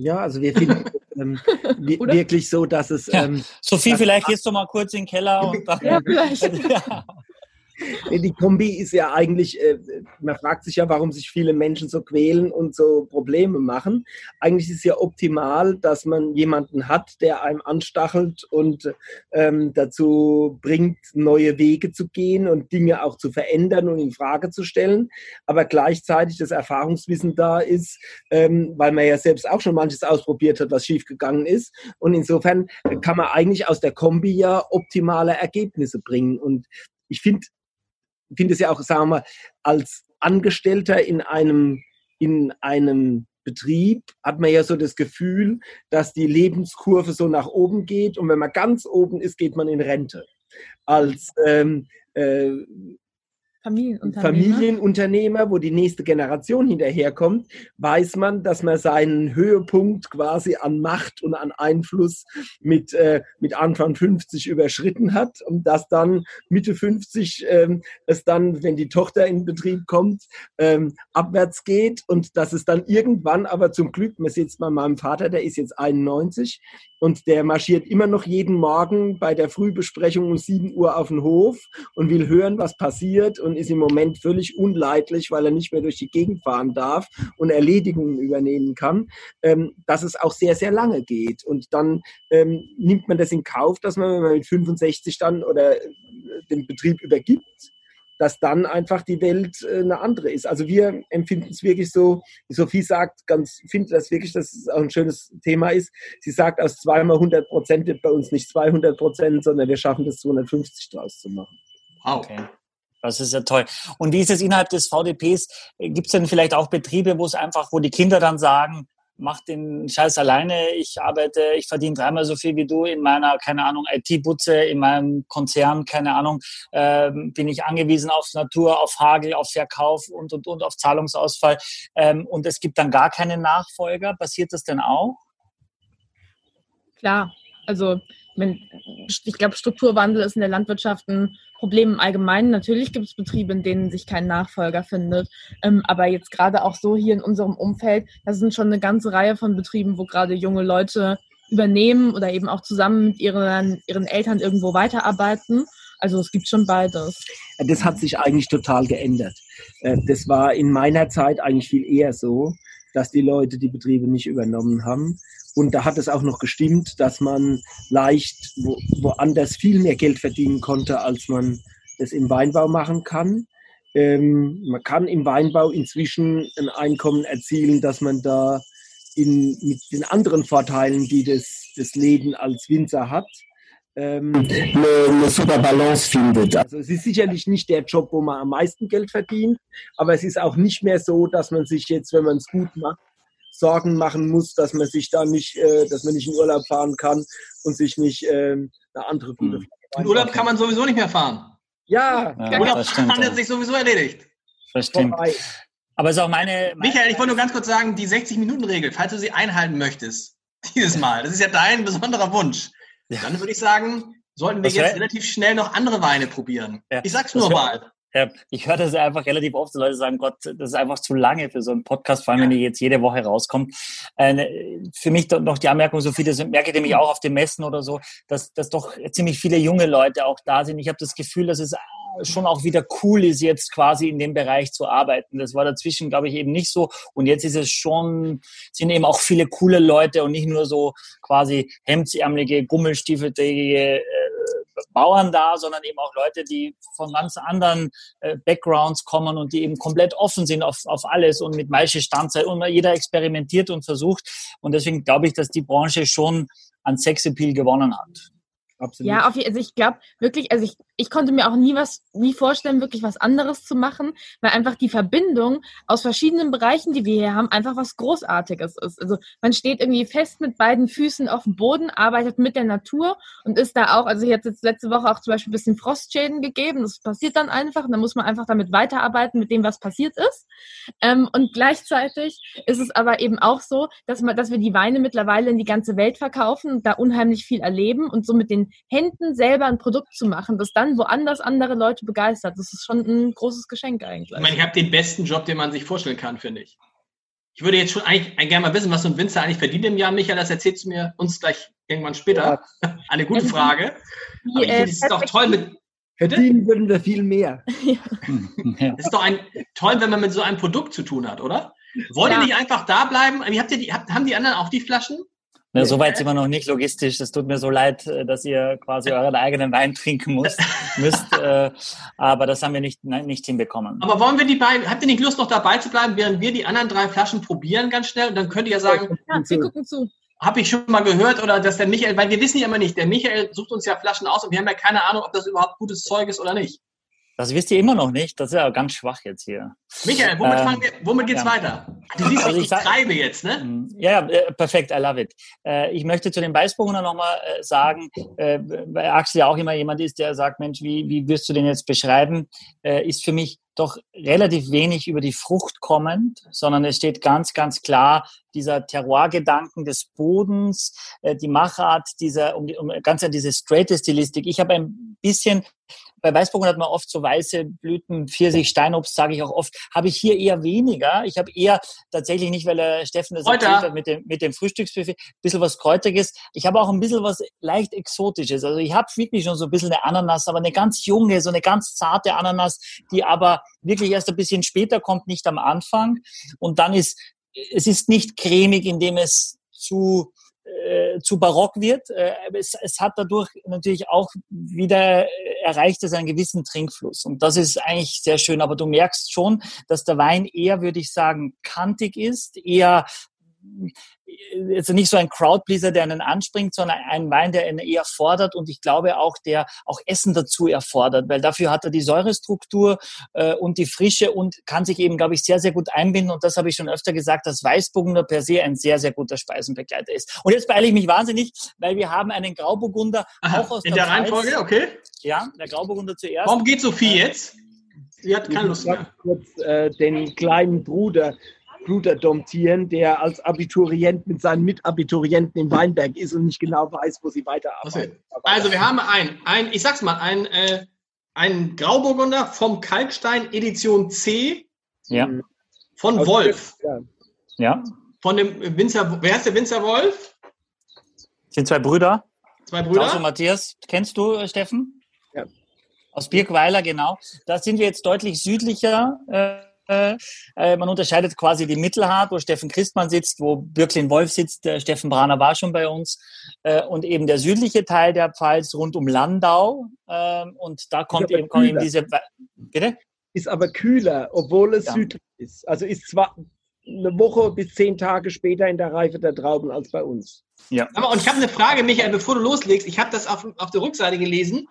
Ja, also wir finden ähm, wirklich so, dass es. Ähm, Sophie, vielleicht gehst du mal kurz in den Keller und dann. Ja, vielleicht. ja. Die Kombi ist ja eigentlich, äh, man fragt sich ja, warum sich viele Menschen so quälen und so Probleme machen. Eigentlich ist ja optimal, dass man jemanden hat, der einem anstachelt und ähm, dazu bringt, neue Wege zu gehen und Dinge auch zu verändern und in Frage zu stellen. Aber gleichzeitig das Erfahrungswissen da ist, ähm, weil man ja selbst auch schon manches ausprobiert hat, was schiefgegangen ist. Und insofern kann man eigentlich aus der Kombi ja optimale Ergebnisse bringen. Und ich finde, finde es ja auch, sagen wir mal, als Angestellter in einem, in einem Betrieb hat man ja so das Gefühl, dass die Lebenskurve so nach oben geht und wenn man ganz oben ist, geht man in Rente. Als ähm, äh, Familienunternehmer. Familienunternehmer, wo die nächste Generation hinterherkommt, weiß man, dass man seinen Höhepunkt quasi an Macht und an Einfluss mit, äh, mit Anfang 50 überschritten hat und dass dann Mitte 50 ähm, es dann, wenn die Tochter in Betrieb kommt, ähm, abwärts geht und dass es dann irgendwann aber zum Glück, man sieht es bei meinem Vater, der ist jetzt 91, und der marschiert immer noch jeden Morgen bei der Frühbesprechung um 7 Uhr auf den Hof und will hören, was passiert und ist im Moment völlig unleidlich, weil er nicht mehr durch die Gegend fahren darf und Erledigungen übernehmen kann, ähm, dass es auch sehr, sehr lange geht. Und dann ähm, nimmt man das in Kauf, dass man, wenn man mit 65 dann oder äh, den Betrieb übergibt, dass dann einfach die Welt äh, eine andere ist. Also wir empfinden es wirklich so, wie Sophie sagt, ganz, finde das wirklich, dass es auch ein schönes Thema ist. Sie sagt, aus zweimal 100 Prozent wird bei uns nicht 200 Prozent, sondern wir schaffen das 250 draus zu machen. Wow. Okay. Das ist ja toll. Und wie ist es innerhalb des VDPs? Gibt es denn vielleicht auch Betriebe, wo es einfach, wo die Kinder dann sagen, mach den Scheiß alleine. Ich arbeite, ich verdiene dreimal so viel wie du in meiner, keine Ahnung, IT-Butze, in meinem Konzern, keine Ahnung, ähm, bin ich angewiesen auf Natur, auf Hagel, auf Verkauf und, und, und auf Zahlungsausfall. Ähm, und es gibt dann gar keine Nachfolger. Passiert das denn auch? Klar, also ich glaube, Strukturwandel ist in der Landwirtschaft ein Problem im Allgemeinen. Natürlich gibt es Betriebe, in denen sich kein Nachfolger findet. Ähm, aber jetzt gerade auch so hier in unserem Umfeld, da sind schon eine ganze Reihe von Betrieben, wo gerade junge Leute übernehmen oder eben auch zusammen mit ihren, ihren Eltern irgendwo weiterarbeiten. Also es gibt schon beides. Das hat sich eigentlich total geändert. Äh, das war in meiner Zeit eigentlich viel eher so, dass die Leute die Betriebe nicht übernommen haben, und da hat es auch noch gestimmt, dass man leicht wo, woanders viel mehr Geld verdienen konnte, als man es im Weinbau machen kann. Ähm, man kann im Weinbau inzwischen ein Einkommen erzielen, dass man da in, mit den anderen Vorteilen, die das, das Leben als Winzer hat, ähm, eine, eine super Balance findet. Also es ist sicherlich nicht der Job, wo man am meisten Geld verdient, aber es ist auch nicht mehr so, dass man sich jetzt, wenn man es gut macht, Sorgen machen muss, dass man sich da nicht, äh, dass man nicht in Urlaub fahren kann und sich nicht äh, eine andere gute hm. In Urlaub kann man sowieso nicht mehr fahren. Ja, ja Urlaub hat sich sowieso erledigt. Das stimmt. Aber es ist auch meine, meine Michael, ich wollte nur ganz kurz sagen, die 60-Minuten-Regel, falls du sie einhalten möchtest, dieses Mal, das ist ja dein besonderer Wunsch, ja. dann würde ich sagen, sollten wir jetzt relativ schnell noch andere Weine probieren. Ja. Ich sag's nur mal. Ja, ich höre das einfach relativ oft, Leute sagen, Gott, das ist einfach zu lange für so einen Podcast, vor allem wenn die jetzt jede Woche rauskommt. Äh, für mich noch die Anmerkung, so viele sind, merke ich nämlich auch auf den Messen oder so, dass, dass doch ziemlich viele junge Leute auch da sind. Ich habe das Gefühl, dass es schon auch wieder cool ist, jetzt quasi in dem Bereich zu arbeiten. Das war dazwischen, glaube ich, eben nicht so. Und jetzt ist es schon, sind eben auch viele coole Leute und nicht nur so quasi hemdsärmelige, gummelstiefelige äh, Bauern da, sondern eben auch Leute, die von ganz anderen äh, Backgrounds kommen und die eben komplett offen sind auf, auf alles und mit Maische Standzeit und jeder experimentiert und versucht. Und deswegen glaube ich, dass die Branche schon an Sexappeal gewonnen hat. Absolut. Ja, auf, also ich glaube wirklich, also ich, ich konnte mir auch nie was, nie vorstellen, wirklich was anderes zu machen, weil einfach die Verbindung aus verschiedenen Bereichen, die wir hier haben, einfach was Großartiges ist. Also man steht irgendwie fest mit beiden Füßen auf dem Boden, arbeitet mit der Natur und ist da auch, also ich hatte jetzt letzte Woche auch zum Beispiel ein bisschen Frostschäden gegeben, das passiert dann einfach und dann muss man einfach damit weiterarbeiten mit dem, was passiert ist. Ähm, und gleichzeitig ist es aber eben auch so, dass, man, dass wir die Weine mittlerweile in die ganze Welt verkaufen und da unheimlich viel erleben und so mit den Händen selber ein Produkt zu machen, das dann woanders andere Leute begeistert. Das ist schon ein großes Geschenk eigentlich. Ich meine, ich habe den besten Job, den man sich vorstellen kann, finde ich. Ich würde jetzt schon eigentlich gerne mal wissen, was so ein Winzer eigentlich verdient im Jahr. Michael, das erzählst du mir uns gleich irgendwann später. Ja. Eine gute Frage. Aber ich finde, es ist doch toll mit, Verdienen würden wir viel mehr. Ja. Es ist doch ein, toll, wenn man mit so einem Produkt zu tun hat, oder? Wollt ja. ihr nicht einfach da bleiben? Habt ihr die, habt, haben die anderen auch die Flaschen? Ne, so weit sind wir noch nicht logistisch. Es tut mir so leid, äh, dass ihr quasi euren eigenen Wein trinken müsst. müsst äh, aber das haben wir nicht, nein, nicht hinbekommen. Aber wollen wir die beiden, habt ihr nicht Lust, noch dabei zu bleiben, während wir die anderen drei Flaschen probieren ganz schnell? Und dann könnt ihr ja sagen, ja, wir gucken zu. Habe ich schon mal gehört oder dass der Michael, weil wir wissen ja immer nicht, der Michael sucht uns ja Flaschen aus und wir haben ja keine Ahnung, ob das überhaupt gutes Zeug ist oder nicht. Das wisst ihr immer noch nicht. Das ist ja ganz schwach jetzt hier. Michael, womit, ähm, wir, womit geht's ja. weiter? Du siehst, also ich, ich treibe jetzt, ne? Mm, ja, ja, äh, perfekt. I love it. Äh, ich möchte zu den Weißburgunder nochmal äh, sagen, weil Axel ja auch immer jemand ist, der sagt, Mensch, wie, wie wirst du den jetzt beschreiben? Ist für mich doch relativ wenig über die Frucht kommend, sondern es steht ganz, ganz klar dieser Terroir-Gedanken des Bodens, die Machart, dieser, um, um ganz an diese straight Stilistik. Ich habe ein bisschen bei Weißburg hat man oft so weiße Blüten, Pfirsich, Steinobst, sage ich auch oft, habe ich hier eher weniger. Ich habe eher tatsächlich nicht, weil der Steffen das Heute. erzählt hat mit dem, mit dem Frühstücksbuffet, ein bisschen was Kräuteriges. Ich habe auch ein bisschen was leicht Exotisches. Also ich habe wirklich schon so ein bisschen eine Ananas, aber eine ganz junge, so eine ganz zarte Ananas, die aber wirklich erst ein bisschen später kommt, nicht am Anfang. Und dann ist, es ist nicht cremig, indem es zu äh, zu barock wird. Äh, es, es hat dadurch natürlich auch wieder erreicht es einen gewissen Trinkfluss. Und das ist eigentlich sehr schön. Aber du merkst schon, dass der Wein eher, würde ich sagen, kantig ist, eher also nicht so ein Crowdpleaser, der einen anspringt, sondern ein Wein, der einen eher fordert und ich glaube auch, der auch Essen dazu erfordert, weil dafür hat er die Säurestruktur äh, und die Frische und kann sich eben, glaube ich, sehr, sehr gut einbinden und das habe ich schon öfter gesagt, dass Weißburgunder per se ein sehr, sehr guter Speisenbegleiter ist. Und jetzt beeile ich mich wahnsinnig, weil wir haben einen Grauburgunder Aha, auch aus in der, der Reihenfolge, okay. Ja, der Grauburgunder zuerst. Warum geht Sophie äh, jetzt? Sie hat keine Lust mehr. Kurz äh, den kleinen Bruder Bruder domptieren, der als Abiturient mit seinen Mitabiturienten in Weinberg ist und nicht genau weiß, wo sie weiterarbeiten. Also wir haben ein, ein ich sag's mal, ein, äh, ein Grauburgunder vom Kalkstein Edition C ja. von Aus Wolf. Ja. ja. Von dem Winzer, wer ist der Winzer Wolf? Sind zwei Brüder. Zwei Brüder. Klaus und Matthias. Kennst du, äh, Steffen? Ja. Aus Birkweiler, genau. Da sind wir jetzt deutlich südlicher. Äh, äh, man unterscheidet quasi die Mittelhart, wo Steffen Christmann sitzt, wo Birklin Wolf sitzt. Der Steffen Brahner war schon bei uns. Äh, und eben der südliche Teil der Pfalz rund um Landau. Äh, und da kommt eben, kommen eben diese. Bitte? Ist aber kühler, obwohl es ja. südlich ist. Also ist zwar eine Woche bis zehn Tage später in der Reife der Trauben als bei uns. Ja. Aber, und ich habe eine Frage, Michael, bevor du loslegst. Ich habe das auf, auf der Rückseite gelesen.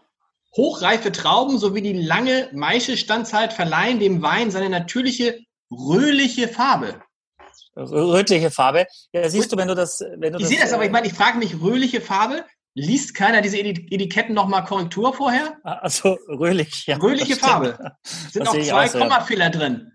Hochreife Trauben sowie die lange Maischestandzeit verleihen dem Wein seine natürliche röhliche Farbe. Rötliche Farbe. Ja, siehst du, wenn du das. Wenn du ich sehe das, aber ich meine, ich frage mich, rötliche Farbe, liest keiner diese Etiketten nochmal Korrektur vorher? Also röhlich, ja. Rötliche Farbe. Sind auch zwei Kommafehler drin.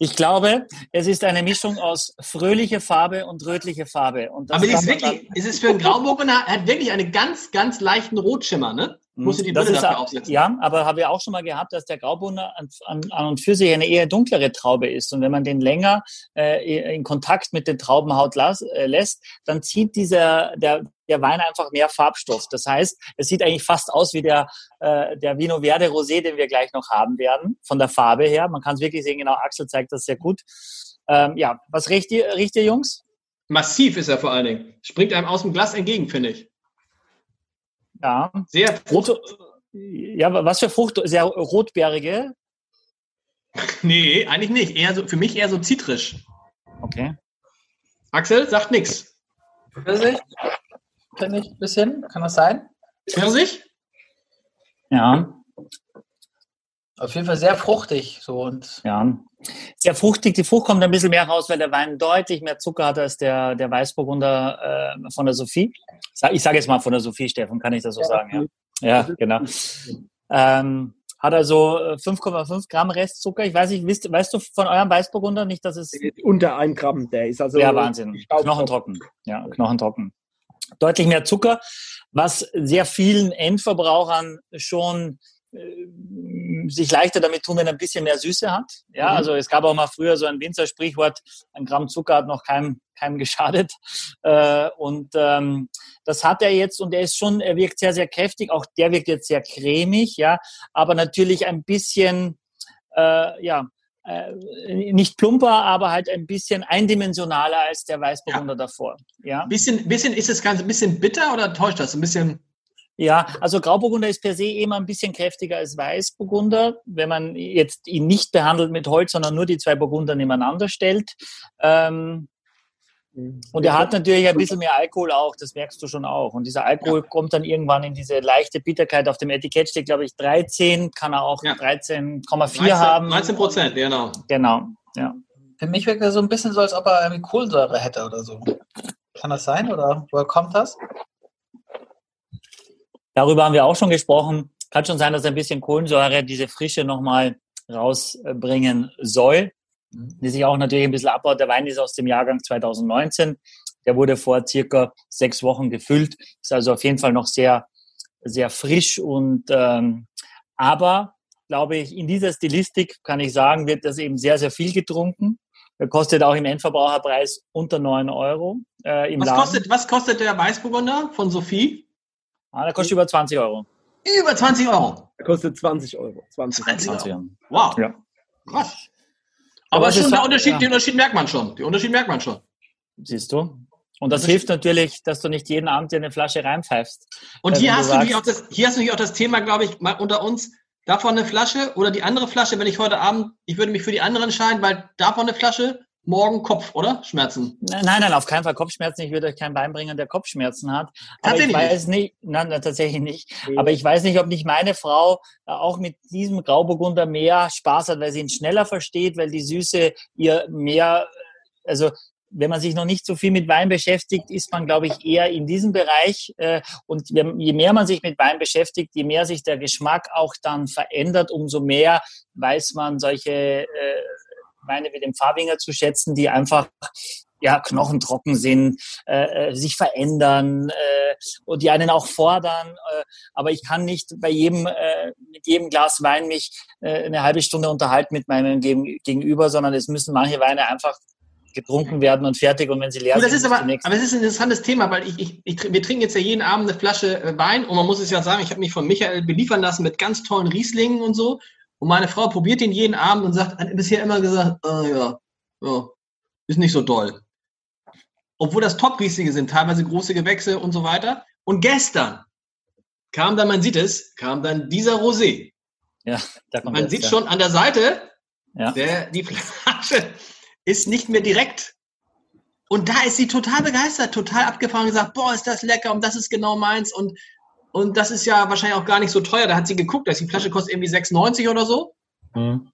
Ich glaube, es ist eine Mischung aus fröhliche Farbe und rötliche Farbe. Und Aber ist, wirklich, ist es für einen Grauburgunder, hat wirklich einen ganz, ganz leichten Rotschimmer, ne? Muss die Brille dafür aufsetzen. Ja, aber habe ich auch schon mal gehabt, dass der Grauburgunder an, an, an, und für sich eine eher dunklere Traube ist. Und wenn man den länger äh, in Kontakt mit der Traubenhaut las, äh, lässt, dann zieht dieser, der, der Wein einfach mehr Farbstoff. Das heißt, es sieht eigentlich fast aus wie der, äh, der Vino Verde Rosé, den wir gleich noch haben werden, von der Farbe her. Man kann es wirklich sehen, genau, Axel zeigt das sehr gut. Ähm, ja, was riecht ihr, riecht ihr, Jungs? Massiv ist er vor allen Dingen. Springt einem aus dem Glas entgegen, finde ich. Ja. Sehr Rot, ja, was für Frucht? Sehr rotbeerige? Nee, eigentlich nicht. Eher so, für mich eher so zitrisch. Okay. Axel sagt nichts. Pfirsich? Finde ich ein bisschen. Kann das sein? Pfirsich? Ja, Auf jeden Fall sehr fruchtig. So und ja. Sehr fruchtig. Die Frucht kommt ein bisschen mehr raus, weil der Wein deutlich mehr Zucker hat als der, der Weißburgunder äh, von der Sophie. Ich sage jetzt mal von der Sophie, Stefan, kann ich das so sagen? Ja, ja genau. Ähm, hat also äh, 5,5 Gramm Restzucker. Ich weiß nicht, wisst, weißt du von eurem Weißburgunder nicht, dass es Unter ein Gramm, der ist also. ja, Wahnsinn. Knochentrocken. Ja, knochentrocken. Deutlich mehr Zucker, was sehr vielen Endverbrauchern schon äh, sich leichter damit tun, wenn er ein bisschen mehr Süße hat. Ja, Mhm. also es gab auch mal früher so ein Winzersprichwort, ein Gramm Zucker hat noch keinem, keinem geschadet. Äh, und ähm, das hat er jetzt und er ist schon, er wirkt sehr, sehr kräftig. Auch der wirkt jetzt sehr cremig, ja, aber natürlich ein bisschen, äh, ja, äh, nicht plumper, aber halt ein bisschen eindimensionaler als der Weißburgunder davor. Ja. Bisschen, bisschen ist das Ganze ein bisschen bitter oder täuscht das? Ein bisschen. Ja, also Grauburgunder ist per se immer ein bisschen kräftiger als Weißburgunder, wenn man jetzt ihn nicht behandelt mit Holz, sondern nur die zwei Burgunder nebeneinander stellt. Ähm, und er hat natürlich ein bisschen mehr Alkohol auch, das merkst du schon auch. Und dieser Alkohol kommt dann irgendwann in diese leichte Bitterkeit. Auf dem Etikett steht, glaube ich, 13, kann er auch Ja. 13,4 haben. 19 Prozent, genau. Genau, ja. für mich wirkt er so ein bisschen so, als ob er irgendwie Kohlensäure hätte oder so. Kann das sein oder woher kommt das? Darüber haben wir auch schon gesprochen. Kann schon sein, dass ein bisschen Kohlensäure diese Frische nochmal rausbringen soll, die sich auch natürlich ein bisschen abbaut. Der Wein ist aus dem Jahrgang 2019. Der wurde vor circa sechs Wochen gefüllt. Ist also auf jeden Fall noch sehr, sehr frisch und ähm, aber glaube ich, in dieser Stilistik kann ich sagen, wird das eben sehr, sehr viel getrunken. Er kostet auch im Endverbraucherpreis unter 9 Euro äh, im Was Laden. kostet, was kostet der Weißburgunder von Sophie? Ah, der kostet über 20 Euro. Über 20 Euro. Der kostet 20 Euro. 20 20 20 Euro. Euro. Wow. Ja. Krass. Aber Aber es schon ist- der Unterschied, ja. den Unterschied merkt man schon. Den Unterschied merkt man schon. Siehst du? Und das hilft natürlich, dass du nicht jeden Abend dir eine Flasche reinpfeifst. Und Ja, hier hast, du natürlich auch das, hier hast du natürlich auch das Thema, glaube ich, mal unter uns, davon eine Flasche oder die andere Flasche, wenn ich heute Abend, ich würde mich für die andere entscheiden, weil davon eine Flasche, morgen Kopf, oder? Schmerzen. Nein, nein, auf keinen Fall Kopfschmerzen. Ich würde euch keinen Bein bringen, der Kopfschmerzen hat. Aber ich weiß nicht, nein, nein, tatsächlich nicht. Aber ich weiß nicht, ob nicht meine Frau äh, auch mit diesem Grauburgunder mehr Spaß hat, weil sie ihn schneller versteht, weil die Süße ihr mehr, also wenn man sich noch nicht so viel mit Wein beschäftigt, ist man, glaube ich, eher in diesem Bereich. äh, Und je mehr man sich mit Wein beschäftigt, je mehr sich der Geschmack auch dann verändert, umso mehr weiß man solche Weine wie den Farbinger zu schätzen, die einfach ja, knochentrocken sind, äh, äh, sich verändern äh, und die einen auch fordern. Äh, aber ich kann nicht bei jedem, äh, mit jedem Glas Wein mich äh, eine halbe Stunde unterhalten mit meinem Gegen- Gegenüber, sondern es müssen manche Weine einfach getrunken werden und fertig. Und wenn sie leer Und das sind, ist aber, aber es ist ein interessantes Thema, weil ich, ich, ich, wir trinken jetzt ja jeden Abend eine Flasche äh, Wein und man muss es ja sagen, ich habe mich von Michael beliefern lassen mit ganz tollen Rieslingen und so. Und meine Frau probiert den jeden Abend und sagt, hat bisher immer gesagt, ah ja, ja, ist nicht so doll. Obwohl das Top-Rieslinge sind, teilweise große Gewächse und so weiter. Und gestern kam dann, man sieht es, kam dann dieser Rosé. ja, Man jetzt, sieht ja. schon an der Seite, Ja. der, die Flasche ist nicht mehr direkt. Und da ist sie total begeistert, total abgefahren und gesagt, boah, ist das lecker und das ist genau meins. Und, und das ist ja wahrscheinlich auch gar nicht so teuer. Da hat sie geguckt, dass die Flasche kostet irgendwie 6,90 oder so. Mhm.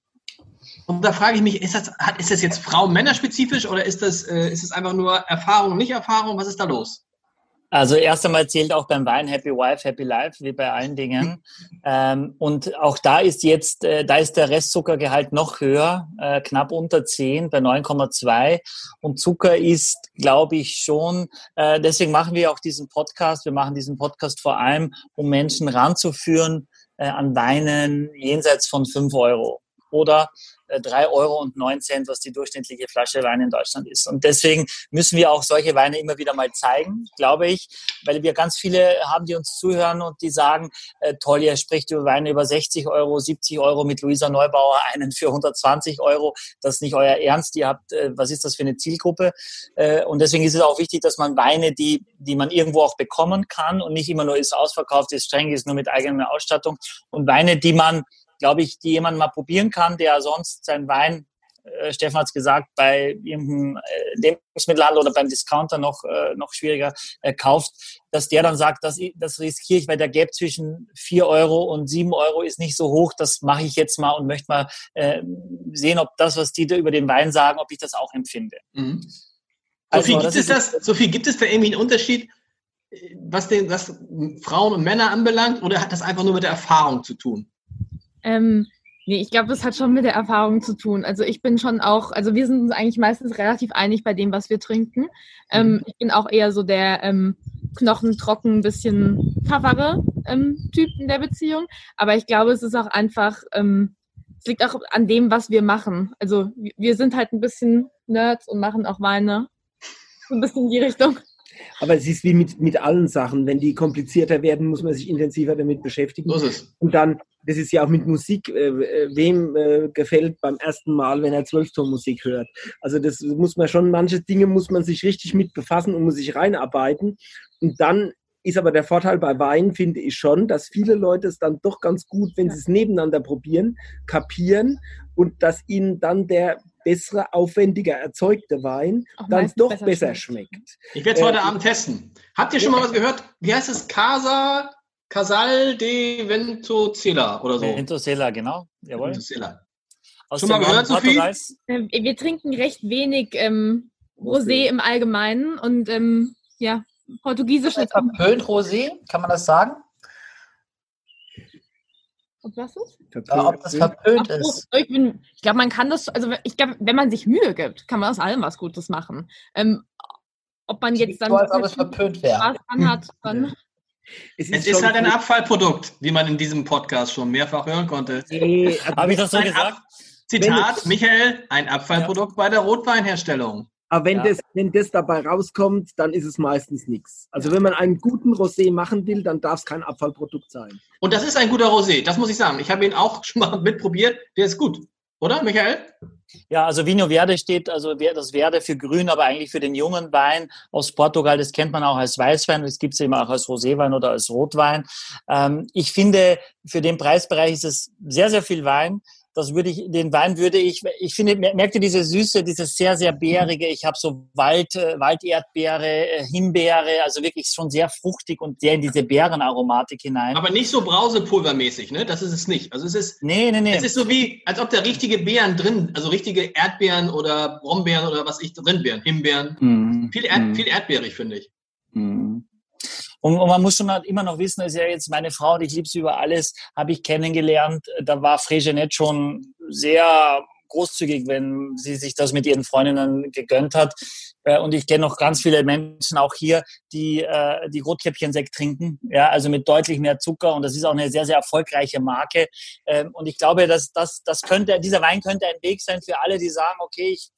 Und da frage ich mich, ist das, hat, ist das jetzt Frau-Männer-spezifisch oder ist das, äh, ist das einfach nur Erfahrung, nicht Erfahrung? Was ist da los? Also erst einmal zählt auch beim Wein Happy Wife, Happy Life, wie bei allen Dingen. ähm, und auch da ist jetzt, äh, da ist der Restzuckergehalt noch höher, äh, knapp unter 10 bei 9,2. Und Zucker ist, glaube ich, schon, äh, deswegen machen wir auch diesen Podcast. Wir machen diesen Podcast vor allem, um Menschen ranzuführen äh, an Weinen jenseits von 5 Euro. Oder äh, drei Euro was die durchschnittliche Flasche Wein in Deutschland ist. Und deswegen müssen wir auch solche Weine immer wieder mal zeigen, glaube ich, weil wir ganz viele haben, die uns zuhören und die sagen, äh, toll, ihr spricht über Weine über 60 Euro, 70 Euro mit Luisa Neubauer, einen für 120 Euro. Das ist nicht euer Ernst. Ihr habt, äh, was ist das für eine Zielgruppe? Äh, und deswegen ist es auch wichtig, dass man Weine, die, die man irgendwo auch bekommen kann und nicht immer nur ist ausverkauft, ist streng, ist nur mit eigener Ausstattung und Weine, die man glaube ich, die jemand mal probieren kann, der sonst seinen Wein, äh, Stefan hat es gesagt, bei irgendeinem äh, Lebensmittelhandel oder beim Discounter noch, äh, noch schwieriger äh, kauft, dass der dann sagt, das, das riskiere ich, weil der Gap zwischen vier Euro und sieben Euro ist nicht so hoch, das mache ich jetzt mal und möchte mal äh, sehen, ob das, was die da über den Wein sagen, ob ich das auch empfinde. Mhm. Also, Sophie, gibt es das, Sophie, gibt es da irgendwie einen Unterschied, was, den, was Frauen und Männer anbelangt, oder hat das einfach nur mit der Erfahrung zu tun? Ähm, nee, ich glaube, das hat schon mit der Erfahrung zu tun. Also ich bin schon auch, also wir sind uns eigentlich meistens relativ einig bei dem, was wir trinken. Ähm, mhm. ich bin auch eher so der ähm, knochentrocken, bisschen toughere ähm, Typ in der Beziehung. Aber ich glaube, es ist auch einfach, ähm, es liegt auch an dem, was wir machen. Also wir sind halt ein bisschen Nerds und machen auch Weine. So ein bisschen in die Richtung. Aber es ist wie mit, mit allen Sachen. Wenn die komplizierter werden, muss man sich intensiver damit beschäftigen. Ist es. Und dann, das ist ja auch mit Musik, äh, äh wem äh, gefällt beim ersten Mal, wenn er Zwölftonmusik hört. Also das muss man schon, manche Dinge muss man sich richtig mit befassen und muss sich reinarbeiten. Und dann ist aber der Vorteil bei Wein, finde ich schon, dass viele Leute es dann doch ganz gut, wenn sie es nebeneinander probieren, kapieren und dass ihnen dann der bessere, aufwendiger erzeugte Wein Auch dann doch besser, besser schmeckt. Ich werde es heute äh, Abend testen. Habt ihr schon mal was gehört? Wie heißt es? Casa, Casal de Ventosela oder so? Ventosela, genau. Jawohl. Ventosela. Schon mal gehört, Sophie? Ähm, wir trinken recht wenig ähm, Rosé im Allgemeinen und ähm, ja, portugiesische. Verpönt Rosé, kann man das sagen? Ob was ist? Ja, ob das verpönt ist. Ich, ich glaube, man kann das, also ich glaube, wenn man sich Mühe gibt, kann man aus allem was Gutes machen. Ähm, ob man jetzt dann. So, als ob es verpönt wäre. Anhat, dann. Es ist, es ist halt ein Abfallprodukt, wie man in diesem Podcast schon mehrfach hören konnte. Nee, Habe ich das so gesagt? Ab Zitat, Michael, ein Abfallprodukt ja. bei der Rotweinherstellung. Aber wenn, ja. das, wenn das dabei rauskommt, dann ist es meistens nichts. Also wenn man einen guten Rosé machen will, dann darf es kein Abfallprodukt sein. Und das ist ein guter Rosé, das muss ich sagen. Ich habe ihn auch schon mal mitprobiert, der ist gut. Oder, Michael? Ja, also Vinho Verde steht, also das Verde für grün, aber eigentlich für den jungen Wein aus Portugal. Das kennt man auch als Weißwein, das gibt es eben auch als Roséwein oder als Rotwein. Ähm, ich finde, für den Preisbereich ist es sehr, sehr viel Wein das würde ich, den Wein würde ich, ich finde, merkt ihr diese Süße, dieses sehr, sehr bärige, ich habe so Wald, äh, Walderdbeere, äh, Himbeere, also wirklich schon sehr fruchtig und sehr in diese Beerenaromatik hinein. Aber nicht so brausepulvermäßig, ne? Das ist es nicht. Also es ist, nee, nee, nee. es ist so wie, als ob da richtige Beeren drin, also richtige Erdbeeren oder Brombeeren oder was ich drin wären, Himbeeren. Mm. Viel, Erd, mm. viel erdbeerig, finde ich. Mm. Und, und man muss schon halt immer noch wissen, ist ja jetzt meine Frau, die ich liebe sie über alles, habe ich kennengelernt. Da war Fregenet schon sehr großzügig, wenn sie sich das mit ihren Freundinnen gegönnt hat. Äh, und ich kenne noch ganz viele Menschen auch hier, die äh, die Rotkäppchensekt trinken, ja, also mit deutlich mehr Zucker. Und das ist auch eine sehr, sehr erfolgreiche Marke. Ähm, und ich glaube, dass das, das könnte, dieser Wein könnte ein Weg sein für alle, die sagen, okay, ich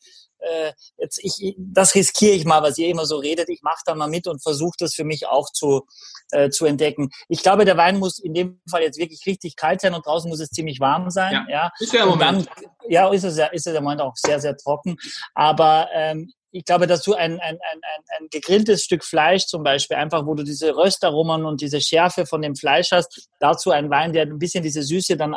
äh, jetzt ich, das riskiere ich mal, was ihr immer so redet. Ich mache da mal mit und versuche das für mich auch zu, äh, zu entdecken. Ich glaube, der Wein muss in dem Fall jetzt wirklich richtig kalt sein und draußen muss es ziemlich warm sein. Ja, ja. ist ja im Moment. Dann, ja, ist es ja, ist es im Moment auch sehr, sehr trocken. Aber ähm, ich glaube, dass du ein, ein, ein, ein gegrilltes Stück Fleisch zum Beispiel, einfach wo du diese Röstaromen und diese Schärfe von dem Fleisch hast, dazu ein Wein, der ein bisschen diese Süße dann äh,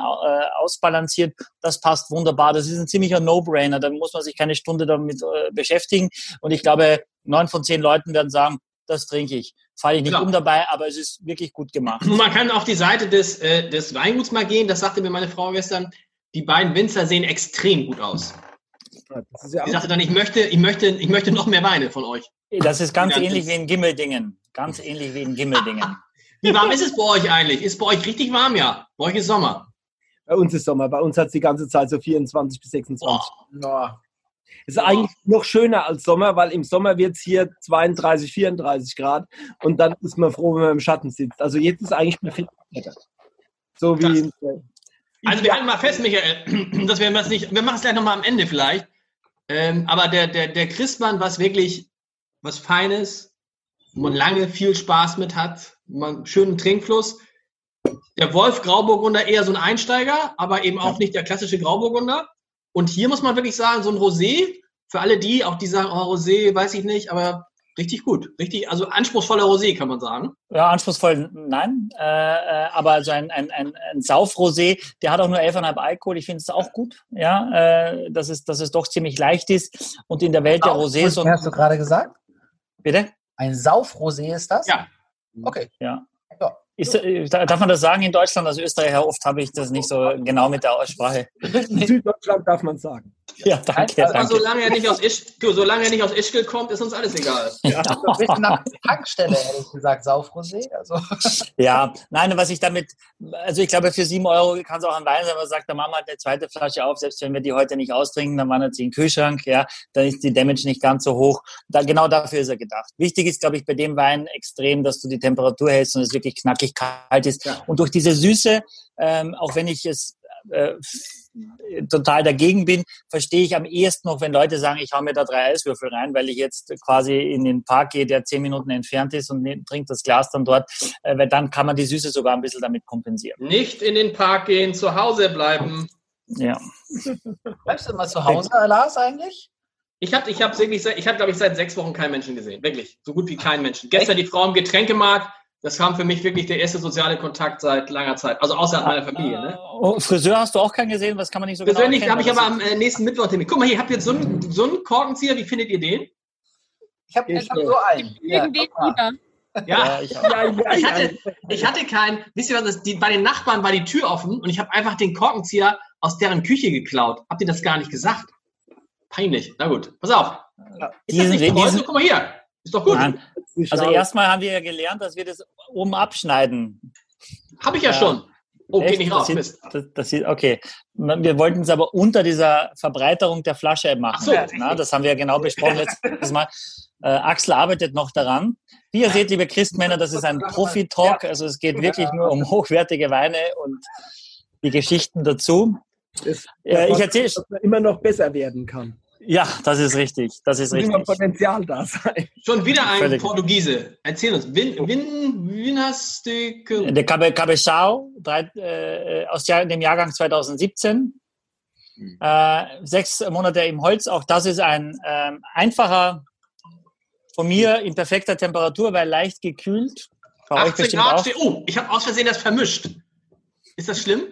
ausbalanciert, das passt wunderbar. Das ist ein ziemlicher No-Brainer, da muss man sich keine Stunde damit äh, beschäftigen. Und ich glaube, neun von zehn Leuten werden sagen, das trinke ich. Falle ich nicht Klar. um dabei, aber es ist wirklich gut gemacht. Man kann auf die Seite des, äh, des Weinguts mal gehen, das sagte mir meine Frau gestern. Die beiden Winzer sehen extrem gut aus. Ja ich sagte dann, ich möchte, ich, möchte, ich möchte noch mehr Weine von euch. Das ist ganz ähnlich wie in Gimmeldingen. Ganz ähnlich wie in Gimmeldingen. wie warm ist es bei euch eigentlich? Ist bei euch richtig warm, ja? Bei euch ist Sommer. Bei uns ist Sommer. Bei uns hat es die ganze Zeit so 24 bis 26. Oh. Ja. Es ist oh. eigentlich noch schöner als Sommer, weil im Sommer wird es hier 32, 34 Grad und dann ist man froh, wenn man im Schatten sitzt. Also jetzt ist eigentlich perfekt. So wie in, Also wir halten mal fest, Michael, dass wir das nicht, wir machen es gleich nochmal am Ende vielleicht. Ähm, aber der, der, der Christmann, was wirklich was Feines, wo man lange viel Spaß mit hat, man schönen Trinkfluss. Der Wolf Grauburgunder eher so ein Einsteiger, aber eben auch nicht der klassische Grauburgunder. Und hier muss man wirklich sagen, so ein Rosé, für alle die, auch die sagen, oh, Rosé, weiß ich nicht, aber richtig gut. Richtig, also anspruchsvoller Rosé, kann man sagen. Ja, anspruchsvoll, nein. Äh, äh, aber so ein, ein, ein, ein Saufrosé, der hat auch nur 11,5 Alkohol. Ich finde es auch gut, ja, äh, dass, es, dass es doch ziemlich leicht ist. Und in der Welt der Rosés... Was hast du gerade gesagt? Bitte? Ein Saufrosé ist das? Ja. Okay. Ja. Ja. Ist, äh, darf man das sagen in Deutschland? Als Österreicher oft habe ich das nicht so genau mit der Aussprache. In Süddeutschland darf man sagen. Ja, danke. Aber danke. solange er nicht aus Isch, solange er nicht aus Ischgl kommt, ist uns alles egal. Ja. So ein bisschen nach Tankstelle, ehrlich gesagt, Saufrosé. Also, ja, nein, was ich damit, also ich glaube, für sieben Euro kann es auch ein Wein sein, aber sagt, da machen wir halt eine zweite Flasche auf, selbst wenn wir die heute nicht austrinken, dann wandert sie in den Kühlschrank, ja, dann ist die Damage nicht ganz so hoch. Da, genau dafür ist er gedacht. Wichtig ist, glaube ich, bei dem Wein extrem, dass du die Temperatur hältst und es wirklich knackig kalt ist. Ja. Und durch diese Süße, ähm, auch wenn ich es äh, total dagegen bin, verstehe ich am ehesten noch, wenn Leute sagen, ich hau mir da drei Eiswürfel rein, weil ich jetzt quasi in den Park gehe, der zehn Minuten entfernt ist und trinkt das Glas dann dort, äh, weil dann kann man die Süße sogar ein bisschen damit kompensieren. Nicht in den Park gehen, zu Hause bleiben. Ja. bleibst du immer zu Hause, Lars, eigentlich? Ich habe, ich habe wirklich, ich habe, glaube ich, seit sechs Wochen keinen Menschen gesehen. Wirklich, so gut wie keinen Menschen. Gestern die Frau im Getränkemarkt. Das kam für mich wirklich der erste soziale Kontakt seit langer Zeit. Also außerhalb meiner Familie. Ne? Oh, Friseur hast du auch keinen gesehen? Was kann man nicht so genau Persönlich erkennen? habe ich aber Das am äh, nächsten Mittwoch Termin. Guck mal, hier habt ihr jetzt so einen, so einen Korkenzieher. Wie findet ihr den? Ich habe hab so einen. Wieder. ist- Ja, ja, ich. Ja, ja, Ich ja. hatte, ich hatte keinen, wisst ihr was, das, die, bei den Nachbarn war die Tür offen und ich habe einfach den Korkenzieher aus deren Küche geklaut. Habt ihr das gar nicht gesagt? Peinlich. Na gut, pass auf. Ist das Diesen, nicht toll? diesen, So, guck mal hier. Ist doch gut. nein. Also erstmal haben wir ja gelernt, dass wir das oben abschneiden. Habe ich ja Ja. schon. Oh, Echt? nicht Das raus. Das, das sieht, okay. Wir wollten es aber unter dieser Verbreiterung der Flasche machen. Ach so. Na, das haben wir ja genau besprochen letztes Mal. Äh, Axel arbeitet noch daran. Wie ihr seht, liebe Christmänner, das ist ein Profi-Talk. Also es geht wirklich nur um hochwertige Weine und die Geschichten dazu. Das, Äh, ich erzähle, dass man immer noch besser werden kann. Ja, das ist richtig. Das ist muss immer richtig. Potenzial da sein. Schon wieder ein Völlig. Portugiese. Erzähl uns. Win, Win, Winastic. Der Cabe, Cabechao, drei, äh, aus dem Jahrgang 2017. Äh, sechs Monate im Holz. Auch das ist ein ähm, einfacher, von mir in perfekter Temperatur, weil leicht gekühlt. Bei euch 18 bestimmt Grad auch. steht. Oh, ich habe aus Versehen das vermischt. Ist das schlimm?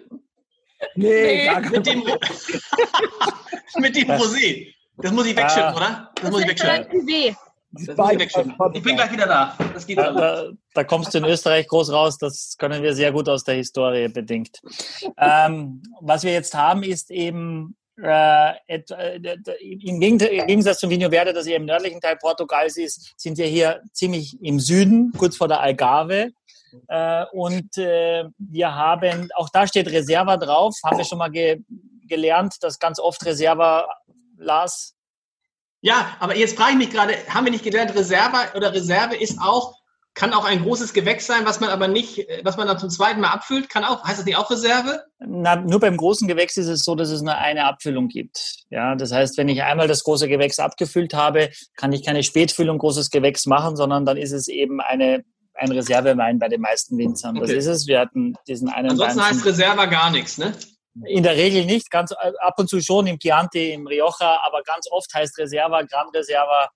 Nee, Nee, gar Mit dem, Problem. mit dem Rosé. Das muss ich wegschütten, Ah. oder? Das Das muss ich wegschütten. ich wegschütten. Ich bin gleich wieder da. Das geht Da, da, da kommst du in Österreich groß raus, das können wir sehr gut aus der Historie bedingt. Ähm, was wir jetzt haben, ist eben äh, äh, im Gegensatz zum Vinho Verde, das hier im nördlichen Teil Portugals ist, sind wir hier ziemlich im Süden, kurz vor der Algarve. Äh, und äh, wir haben, auch da steht Reserva drauf, haben wir schon mal ge gelernt, dass ganz oft Reserva, Lars, Ja, aber jetzt frage ich mich gerade, haben wir nicht gelernt, Reserve oder Reserve ist auch, kann auch ein großes Gewächs sein, was man aber nicht, äh, was man dann zum zweiten Mal abfüllt, kann auch, heißt das nicht auch Reserve? Na, nur beim großen Gewächs ist es so, dass es nur eine Abfüllung gibt. Ja, das heißt, wenn ich einmal das große Gewächs abgefüllt habe, kann ich keine Spätfüllung großes Gewächs machen, sondern dann ist es eben eine, ein Reservewein bei den meisten Winzern. Das Okay. ist es. Wir hatten diesen einen Ansonsten Wein heißt Reserve gar nichts, ne? In der Regel nicht, ganz äh, ab und zu schon im Chianti, im Rioja, aber ganz oft heißt Reserva, Gran Reserva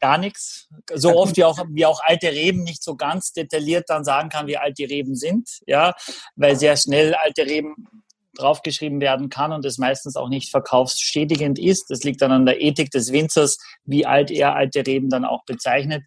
gar nichts. So oft wie auch, wie auch alte Reben nicht so ganz detailliert dann sagen kann, wie alt die Reben sind, ja, weil sehr schnell alte Reben draufgeschrieben werden kann und es meistens auch nicht verkaufsschädigend ist. Das liegt dann an der Ethik des Winzers, wie alt er alte Reben dann auch bezeichnet.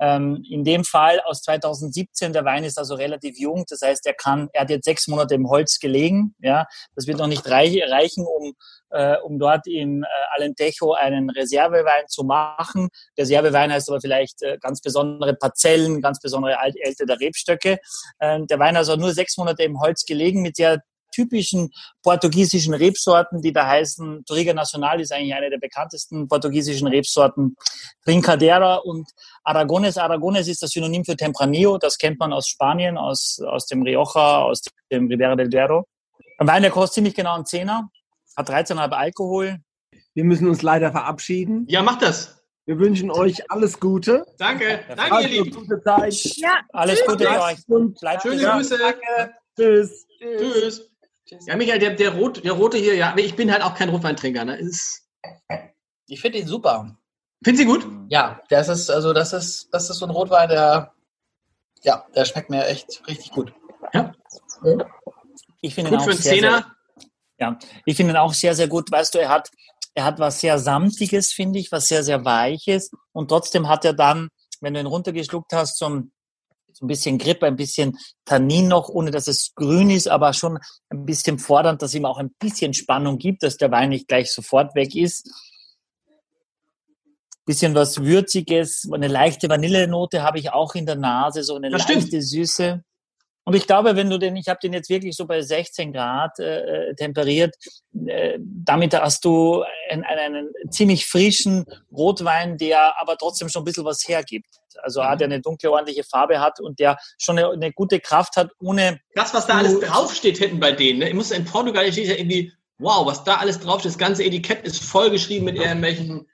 Ähm, in dem Fall aus 2017, der Wein ist also relativ jung, das heißt, er kann, er hat jetzt sechs Monate im Holz gelegen, ja, das wird noch nicht reich, reichen, um, äh, um dort in äh, Alentejo einen Reservewein zu machen. Reservewein heißt aber vielleicht äh, ganz besondere Parzellen, ganz besondere Alt Älter der Rebstöcke. Ähm, der Wein also nur sechs Monate im Holz gelegen mit sehr typischen portugiesischen Rebsorten, die da heißen, Toriga Nacional ist eigentlich eine der bekanntesten portugiesischen Rebsorten, Trincadeira und Aragones. Aragones ist das Synonym für Tempranillo, das kennt man aus Spanien, aus, aus dem Rioja, aus dem Ribera del Duero. Ein Wein, der kostet ziemlich genau einen Zehner, hat 13,5 Alkohol. Wir müssen uns leider verabschieden. Ja, mach das. Wir wünschen euch alles Gute. Danke. Danke, ihr Lieben. gute Zeit. Ja, Alles Gute für euch. Und Bleibt Schöne. Grüße. tschüss. Tschüss. Ja, Michael, der, der, Rot, der Rote hier, ja, ich bin halt auch kein Rotweintrinker. Ne? Ist, Ich finde ihn super. finden Sie gut? Ja, das ist, also das ist, das ist so ein Rotwein, der, ja, der schmeckt mir echt richtig gut. Ich finde ihn Gut auch für einen sehr, sehr, ja, ich finde ihn auch sehr, sehr gut. Weißt du, er hat, er hat was sehr Samtiges, finde ich, was sehr, sehr Weiches. Und trotzdem hat er dann, wenn du ihn runtergeschluckt hast, so ein, so ein bisschen Grip, ein bisschen Tannin noch, ohne dass es grün ist, aber schon ein bisschen fordernd, dass ihm auch ein bisschen Spannung gibt, dass der Wein nicht gleich sofort weg ist. Bisschen was Würziges, eine leichte Vanillenote habe ich auch in der Nase, so eine Das stimmt. leichte Süße. Und ich glaube, wenn du den, ich habe den jetzt wirklich so bei 16 Grad äh, äh, temperiert, äh, damit hast du einen, einen, ziemlich frischen Rotwein, der aber trotzdem schon ein bisschen was hergibt. Also Mhm. hat er eine dunkle, ordentliche Farbe hat und der schon eine, eine gute Kraft hat, ohne Das, was da alles draufsteht hinten bei denen. Ne? Ich muss in Portugal steht ja irgendwie, wow, was da alles draufsteht. Das ganze Etikett ist vollgeschrieben mit irgendwelchen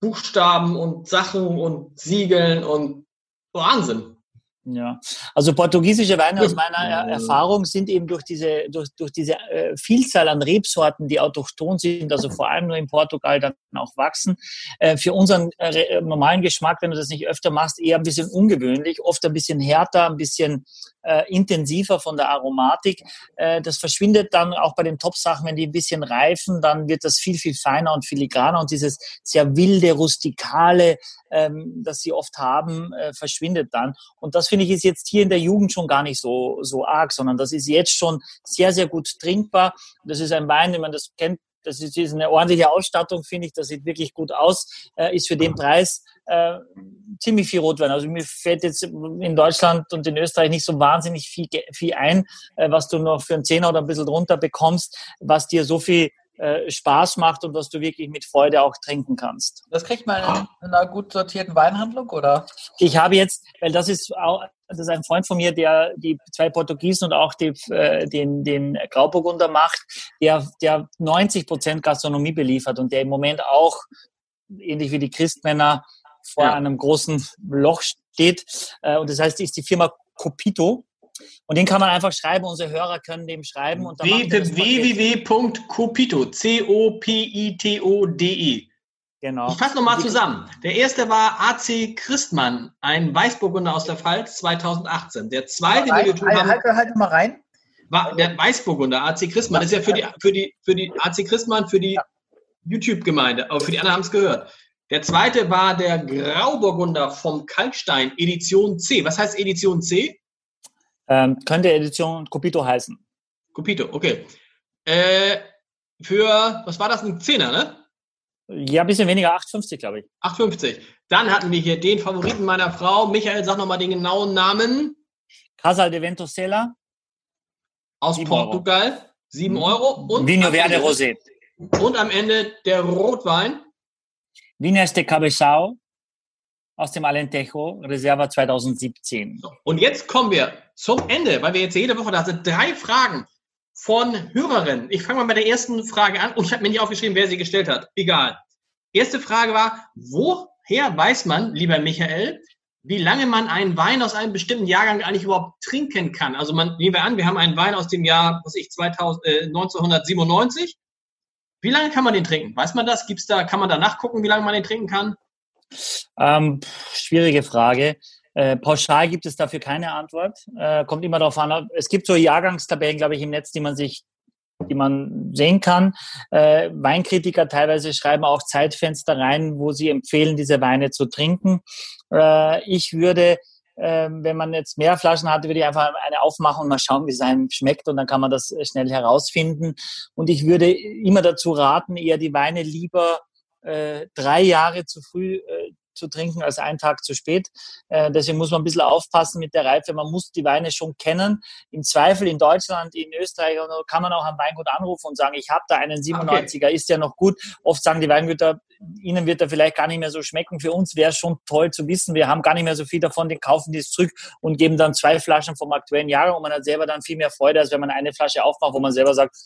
Buchstaben und Sachen und Siegeln und Wahnsinn. Ja, also portugiesische Weine aus meiner er Erfahrung sind eben durch diese, durch, durch diese äh, Vielzahl an Rebsorten, die autochthon sind, also vor allem nur in Portugal dann auch wachsen, äh, für unseren äh, re- normalen Geschmack, wenn du das nicht öfter machst, eher ein bisschen ungewöhnlich, oft ein bisschen härter, ein bisschen äh, intensiver von der Aromatik. Äh, das verschwindet dann auch bei den Top-Sachen, wenn die ein bisschen reifen, dann wird das viel, viel feiner und filigraner und dieses sehr wilde, rustikale, ähm, das sie oft haben, äh, verschwindet dann. Und das finde ich ist jetzt hier in der Jugend schon gar nicht so, so arg, sondern das ist jetzt schon sehr, sehr gut trinkbar. Das ist ein Wein, wenn man das kennt, das ist, eine ordentliche Ausstattung, finde ich. Das sieht wirklich gut aus. Äh, ist für den Preis äh, ziemlich viel Rotwein. Also mir fällt jetzt in Deutschland und in Österreich nicht so wahnsinnig viel, viel ein, äh, was du noch für einen Zehner oder ein bisschen drunter bekommst, was dir so viel äh, Spaß macht und was du wirklich mit Freude auch trinken kannst. Das kriegt man in, in einer gut sortierten Weinhandlung, oder? Ich habe jetzt, weil das ist auch, das ist ein Freund von mir, der die zwei Portugiesen und auch die, äh, den, den Grauburgunder macht, der, der 90 Prozent Gastronomie beliefert und der im Moment auch, ähnlich wie die Christmänner, vor Ja. einem großen Loch steht. Äh, und das heißt, ist die Firma Copito. Und den kann man einfach schreiben, unsere Hörer können dem schreiben. Www.copito, C-O-P-I-T-O-D-E. Genau. Ich fasse nochmal Die- zusammen. Der erste war AC Christmann, ein Weißburgunder aus der Pfalz 2018. Der zweite, den wir Halt, halt, haben, halt, halt mal rein. war der Weißburgunder, AC Christmann. Das ist ja für die, für die, für die AC Christmann, für die YouTube-Gemeinde, aber für die anderen haben es gehört. Der zweite war der Grauburgunder vom Kalkstein, Edition C. Was heißt Edition C? Ähm, könnte Edition Copito heißen. Copito, okay. Äh, für, was war das, ein Zehner, ne? Ja, ein bisschen weniger, 8,50 glaube ich. 8,50. Dann hatten wir hier den Favoriten meiner Frau. Michael, sag nochmal den genauen Namen. Casal de Ventosela, Aus Sieben Euro. Portugal. 7 Euro. Und Vino Verde Rosé. Und am Ende der Rotwein. Viñas de Cabezao aus dem Alentejo, Reserva 2017. So, Und jetzt kommen wir zum Ende, weil wir jetzt jede Woche da sind. Drei Fragen von Hörerinnen. Ich fange mal bei der ersten Frage an und ich habe mir nicht aufgeschrieben, wer sie gestellt hat. Egal. Erste Frage war, woher weiß man, lieber Michael, wie lange man einen Wein aus einem bestimmten Jahrgang eigentlich überhaupt trinken kann? Also man, nehmen wir an, wir haben einen Wein aus dem Jahr, was ich, 2000, äh, 1997. Wie lange kann man den trinken? Weiß man das? Gibt's da, kann man da nachgucken, wie lange man den trinken kann? Ähm, schwierige Frage. Äh, pauschal gibt es dafür keine Antwort. Äh, kommt immer darauf an. Es gibt so Jahrgangstabellen, glaube ich, im Netz, die man sich, die man sehen kann. Äh, Weinkritiker teilweise schreiben auch Zeitfenster rein, wo sie empfehlen, diese Weine zu trinken. Äh, ich würde, äh, wenn man jetzt mehr Flaschen hat, würde ich einfach eine aufmachen und mal schauen, wie es einem schmeckt und dann kann man das äh, schnell herausfinden. Und ich würde immer dazu raten, eher die Weine lieber äh, drei Jahre zu früh äh, zu trinken als einen Tag zu spät. Äh, deswegen muss man ein bisschen aufpassen mit der Reife. Man muss die Weine schon kennen. Im Zweifel in Deutschland, in Österreich kann man auch am Weingut anrufen und sagen, ich habe da einen 97er, okay. ist ja noch gut. Oft sagen die Weingüter, ihnen wird er vielleicht gar nicht mehr so schmecken. Für uns wäre es schon toll zu wissen, wir haben gar nicht mehr so viel davon, den kaufen die es zurück und geben dann zwei Flaschen vom aktuellen Jahr und man hat selber dann viel mehr Freude, als wenn man eine Flasche aufmacht, wo man selber sagt,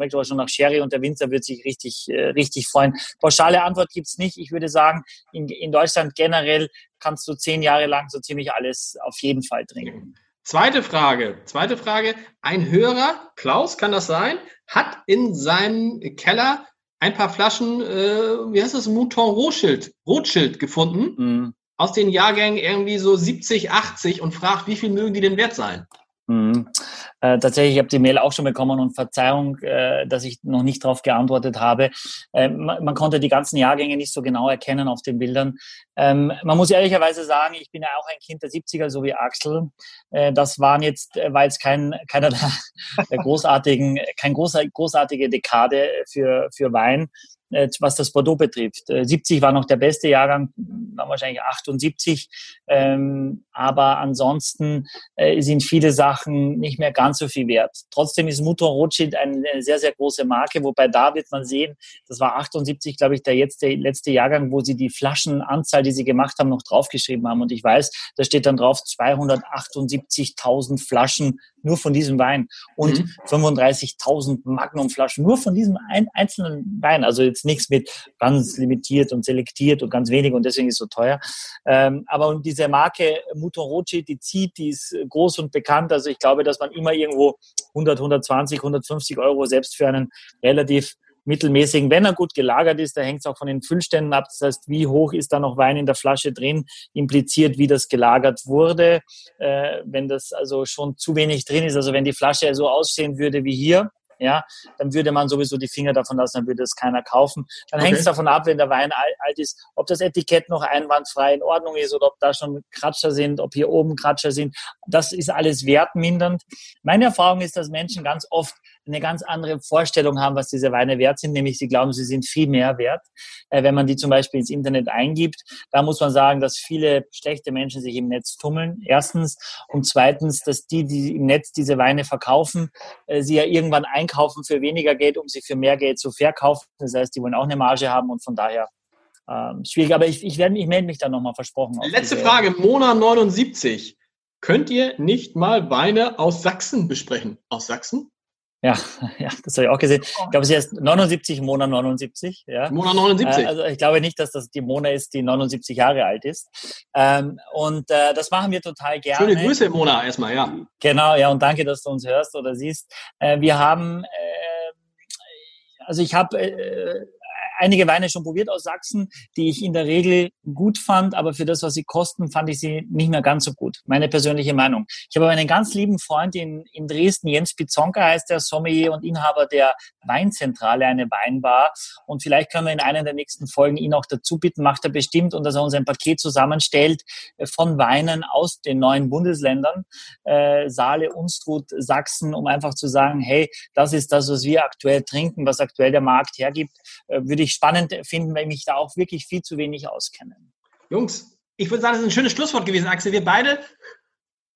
schmeckt aber schon nach Sherry und der Winzer wird sich richtig, äh, richtig freuen. Pauschale Antwort gibt's nicht. Ich würde sagen, in, in Deutschland generell kannst du zehn Jahre lang so ziemlich alles auf jeden Fall trinken. Zweite Frage. Zweite Frage. Ein Hörer, Klaus kann das sein, hat in seinem Keller ein paar Flaschen, äh, wie heißt das, Mouton Rothschild, Rothschild gefunden. Mhm. Aus den Jahrgängen irgendwie so 70, 80 und fragt, wie viel mögen die denn wert sein? Mhm. Äh, tatsächlich, ich habe die Mail auch schon bekommen und Verzeihung, äh, dass ich noch nicht darauf geantwortet habe. Äh, man, man, konnte die ganzen Jahrgänge nicht so genau erkennen auf den Bildern. Ähm, man muss ehrlicherweise sagen, ich bin ja auch ein Kind der 70er, so wie Axel. Äh, das waren jetzt, äh, war jetzt kein, keiner der großartigen, kein großer, großartige Dekade für, für Wein. Was das Bordeaux betrifft. 70 äh, war noch der beste Jahrgang, dann wahrscheinlich 78. Ähm, aber ansonsten äh, sind viele Sachen nicht mehr ganz so viel wert. Trotzdem ist Mouton Rothschild eine sehr, sehr große Marke, wobei da wird man sehen, das war 78, glaube ich, der jetzt der letzte Jahrgang, wo sie die Flaschenanzahl, die sie gemacht haben, noch draufgeschrieben haben. Und ich weiß, da steht dann drauf 278.000 Flaschen nur von diesem Wein und mhm. 35.000 Magnumflaschen nur von diesem ein, einzelnen Wein. Also jetzt nichts mit ganz limitiert und selektiert und ganz wenig und deswegen ist es so teuer. Ähm, aber diese Marke Mouton Rothschild, die zieht, die ist groß und bekannt. Also ich glaube, dass man immer irgendwo 100, 120, 150 Euro selbst für einen relativ mittelmäßigen. Wenn er gut gelagert ist, da hängt es auch von den Füllständen ab. Das heißt, wie hoch ist da noch Wein in der Flasche drin, impliziert, wie das gelagert wurde. Äh, wenn das also schon zu wenig drin ist, also wenn die Flasche so aussehen würde wie hier, ja, dann würde man sowieso die Finger davon lassen, dann würde es keiner kaufen. Dann okay. hängt es davon ab, wenn der Wein alt ist, ob das Etikett noch einwandfrei in Ordnung ist oder ob da schon Kratscher sind, ob hier oben Kratscher sind. Das ist alles wertmindernd. Meine Erfahrung ist, dass Menschen ganz oft eine ganz andere Vorstellung haben, was diese Weine wert sind, nämlich sie glauben, sie sind viel mehr wert, äh, wenn man die zum Beispiel ins Internet eingibt. Da muss man sagen, dass viele schlechte Menschen sich im Netz tummeln, erstens. Und zweitens, dass die, die im Netz diese Weine verkaufen, äh, sie ja irgendwann einkaufen für weniger Geld, um sie für mehr Geld zu verkaufen. Das heißt, die wollen auch eine Marge haben und von daher ähm, schwierig. Aber ich, ich, werde, ich melde mich dann nochmal versprochen. Letzte Frage, Mona 79. Könnt ihr nicht mal Weine aus Sachsen besprechen? Aus Sachsen? Ja, ja, das habe ich auch gesehen. Ich glaube, sie ist 79, Mona 79. Ja. Mona 79. Äh, also ich glaube nicht, dass das die Mona ist, die 79 Jahre alt ist. Ähm, und äh, das machen wir total gerne. Schöne Grüße, Mona, erstmal, ja. Genau, ja, und danke, dass du uns hörst oder siehst. Äh, wir haben, äh, also ich habe äh, einige Weine schon probiert aus Sachsen, die ich in der Regel gut fand, aber für das, was sie kosten, fand ich sie nicht mehr ganz so gut. Meine persönliche Meinung. Ich habe einen ganz lieben Freund in, in Dresden, Jens Bizonka heißt der Sommelier und Inhaber der Weinzentrale, eine Weinbar. Und vielleicht können wir in einer der nächsten Folgen ihn auch dazu bitten, macht er bestimmt und dass er uns ein Paket zusammenstellt äh, von Weinen aus den neuen Bundesländern, äh, Saale, Unstrut, Sachsen, um einfach zu sagen, hey, das ist das, was wir aktuell trinken, was aktuell der Markt hergibt, äh, würde ich ich spannend finden, weil ich mich da auch wirklich viel zu wenig auskenne. Jungs, ich würde sagen, das ist ein schönes Schlusswort gewesen, Axel. Wir beide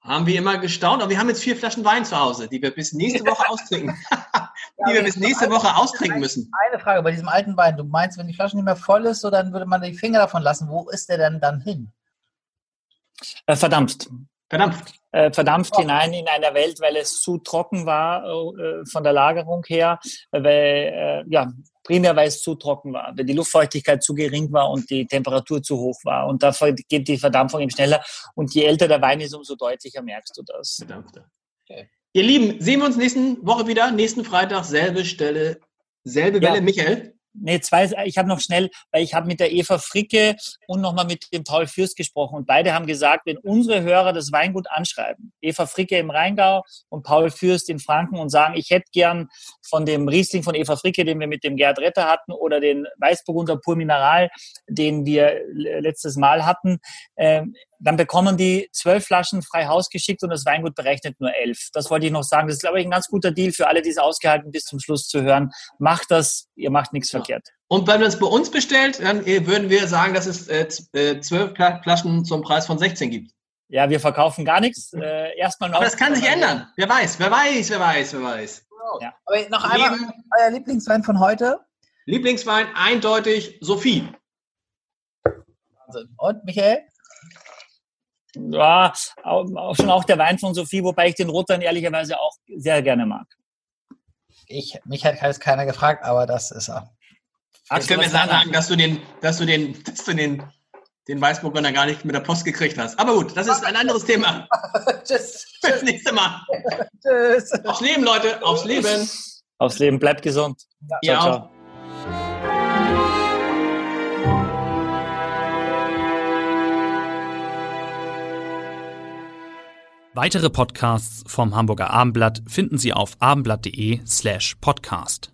haben wie immer gestaunt, aber wir haben jetzt vier Flaschen Wein zu Hause, die wir bis nächste Woche austrinken. die wir bis nächste Woche austrinken müssen. Eine Frage bei diesem alten Wein. Du meinst, wenn die Flasche nicht mehr voll ist, so dann würde man die Finger davon lassen. Wo ist der denn dann hin? Äh, verdampft. Verdampft. Äh, verdampft hinein in einer Welt, weil es zu trocken war äh, von der Lagerung her, weil äh, ja primär weil es zu trocken war, weil die Luftfeuchtigkeit zu gering war und die Temperatur zu hoch war. Und da geht die Verdampfung eben schneller. Und je älter der Wein ist, umso deutlicher merkst du das. Okay. Ihr Lieben, sehen wir uns nächste Woche wieder, nächsten Freitag, selbe Stelle, selbe Welle. Ja. Michael? Nee, zwei, ich habe noch schnell, weil ich habe mit der Eva Fricke und nochmal mit dem Paul Fürst gesprochen. Und beide haben gesagt, wenn unsere Hörer das Weingut anschreiben, Eva Fricke im Rheingau und Paul Fürst in Franken und sagen, ich hätte gern von dem Riesling von Eva Fricke, den wir mit dem Gerd Retter hatten, oder den Weißburgunder Pur Mineral, den wir letztes Mal hatten, ähm, dann bekommen die zwölf Flaschen frei Haus geschickt und das Weingut berechnet nur elf. Das wollte ich noch sagen. Das ist, glaube ich, ein ganz guter Deal für alle, die es ausgehalten bis zum Schluss zu hören. Macht das, ihr macht nichts ja. verkehrt. Und wenn man es bei uns bestellt, dann äh, würden wir sagen, dass es äh, äh, zwölf Flaschen zum Preis von 16 gibt. Ja, wir verkaufen gar nichts. Äh, erstmal noch. Aber das kann sich ändern. Wer weiß, wer weiß, wer weiß, wer weiß. Ja. Aber noch einmal euer Lieblingswein von heute. Lieblingswein eindeutig Sophie. Wahnsinn. Und Michael? Ja, auch, schon auch der Wein von Sophie, wobei ich den Rotwein ehrlicherweise auch sehr gerne mag. Ich, mich hat jetzt keiner gefragt, aber das ist er. Jetzt können wir sagen, dass du den, dass du den, dass du den, den Weißburgunder gar nicht mit der Post gekriegt hast. Aber gut, das ist ein anderes Thema. tschüss. Bis nächste Mal. tschüss. Aufs Leben, Leute. Aufs Leben. Aufs Leben. Bleibt gesund. Ja. Ciao, ciao. Weitere Podcasts vom Hamburger Abendblatt finden Sie auf abendblatt.de slash podcast.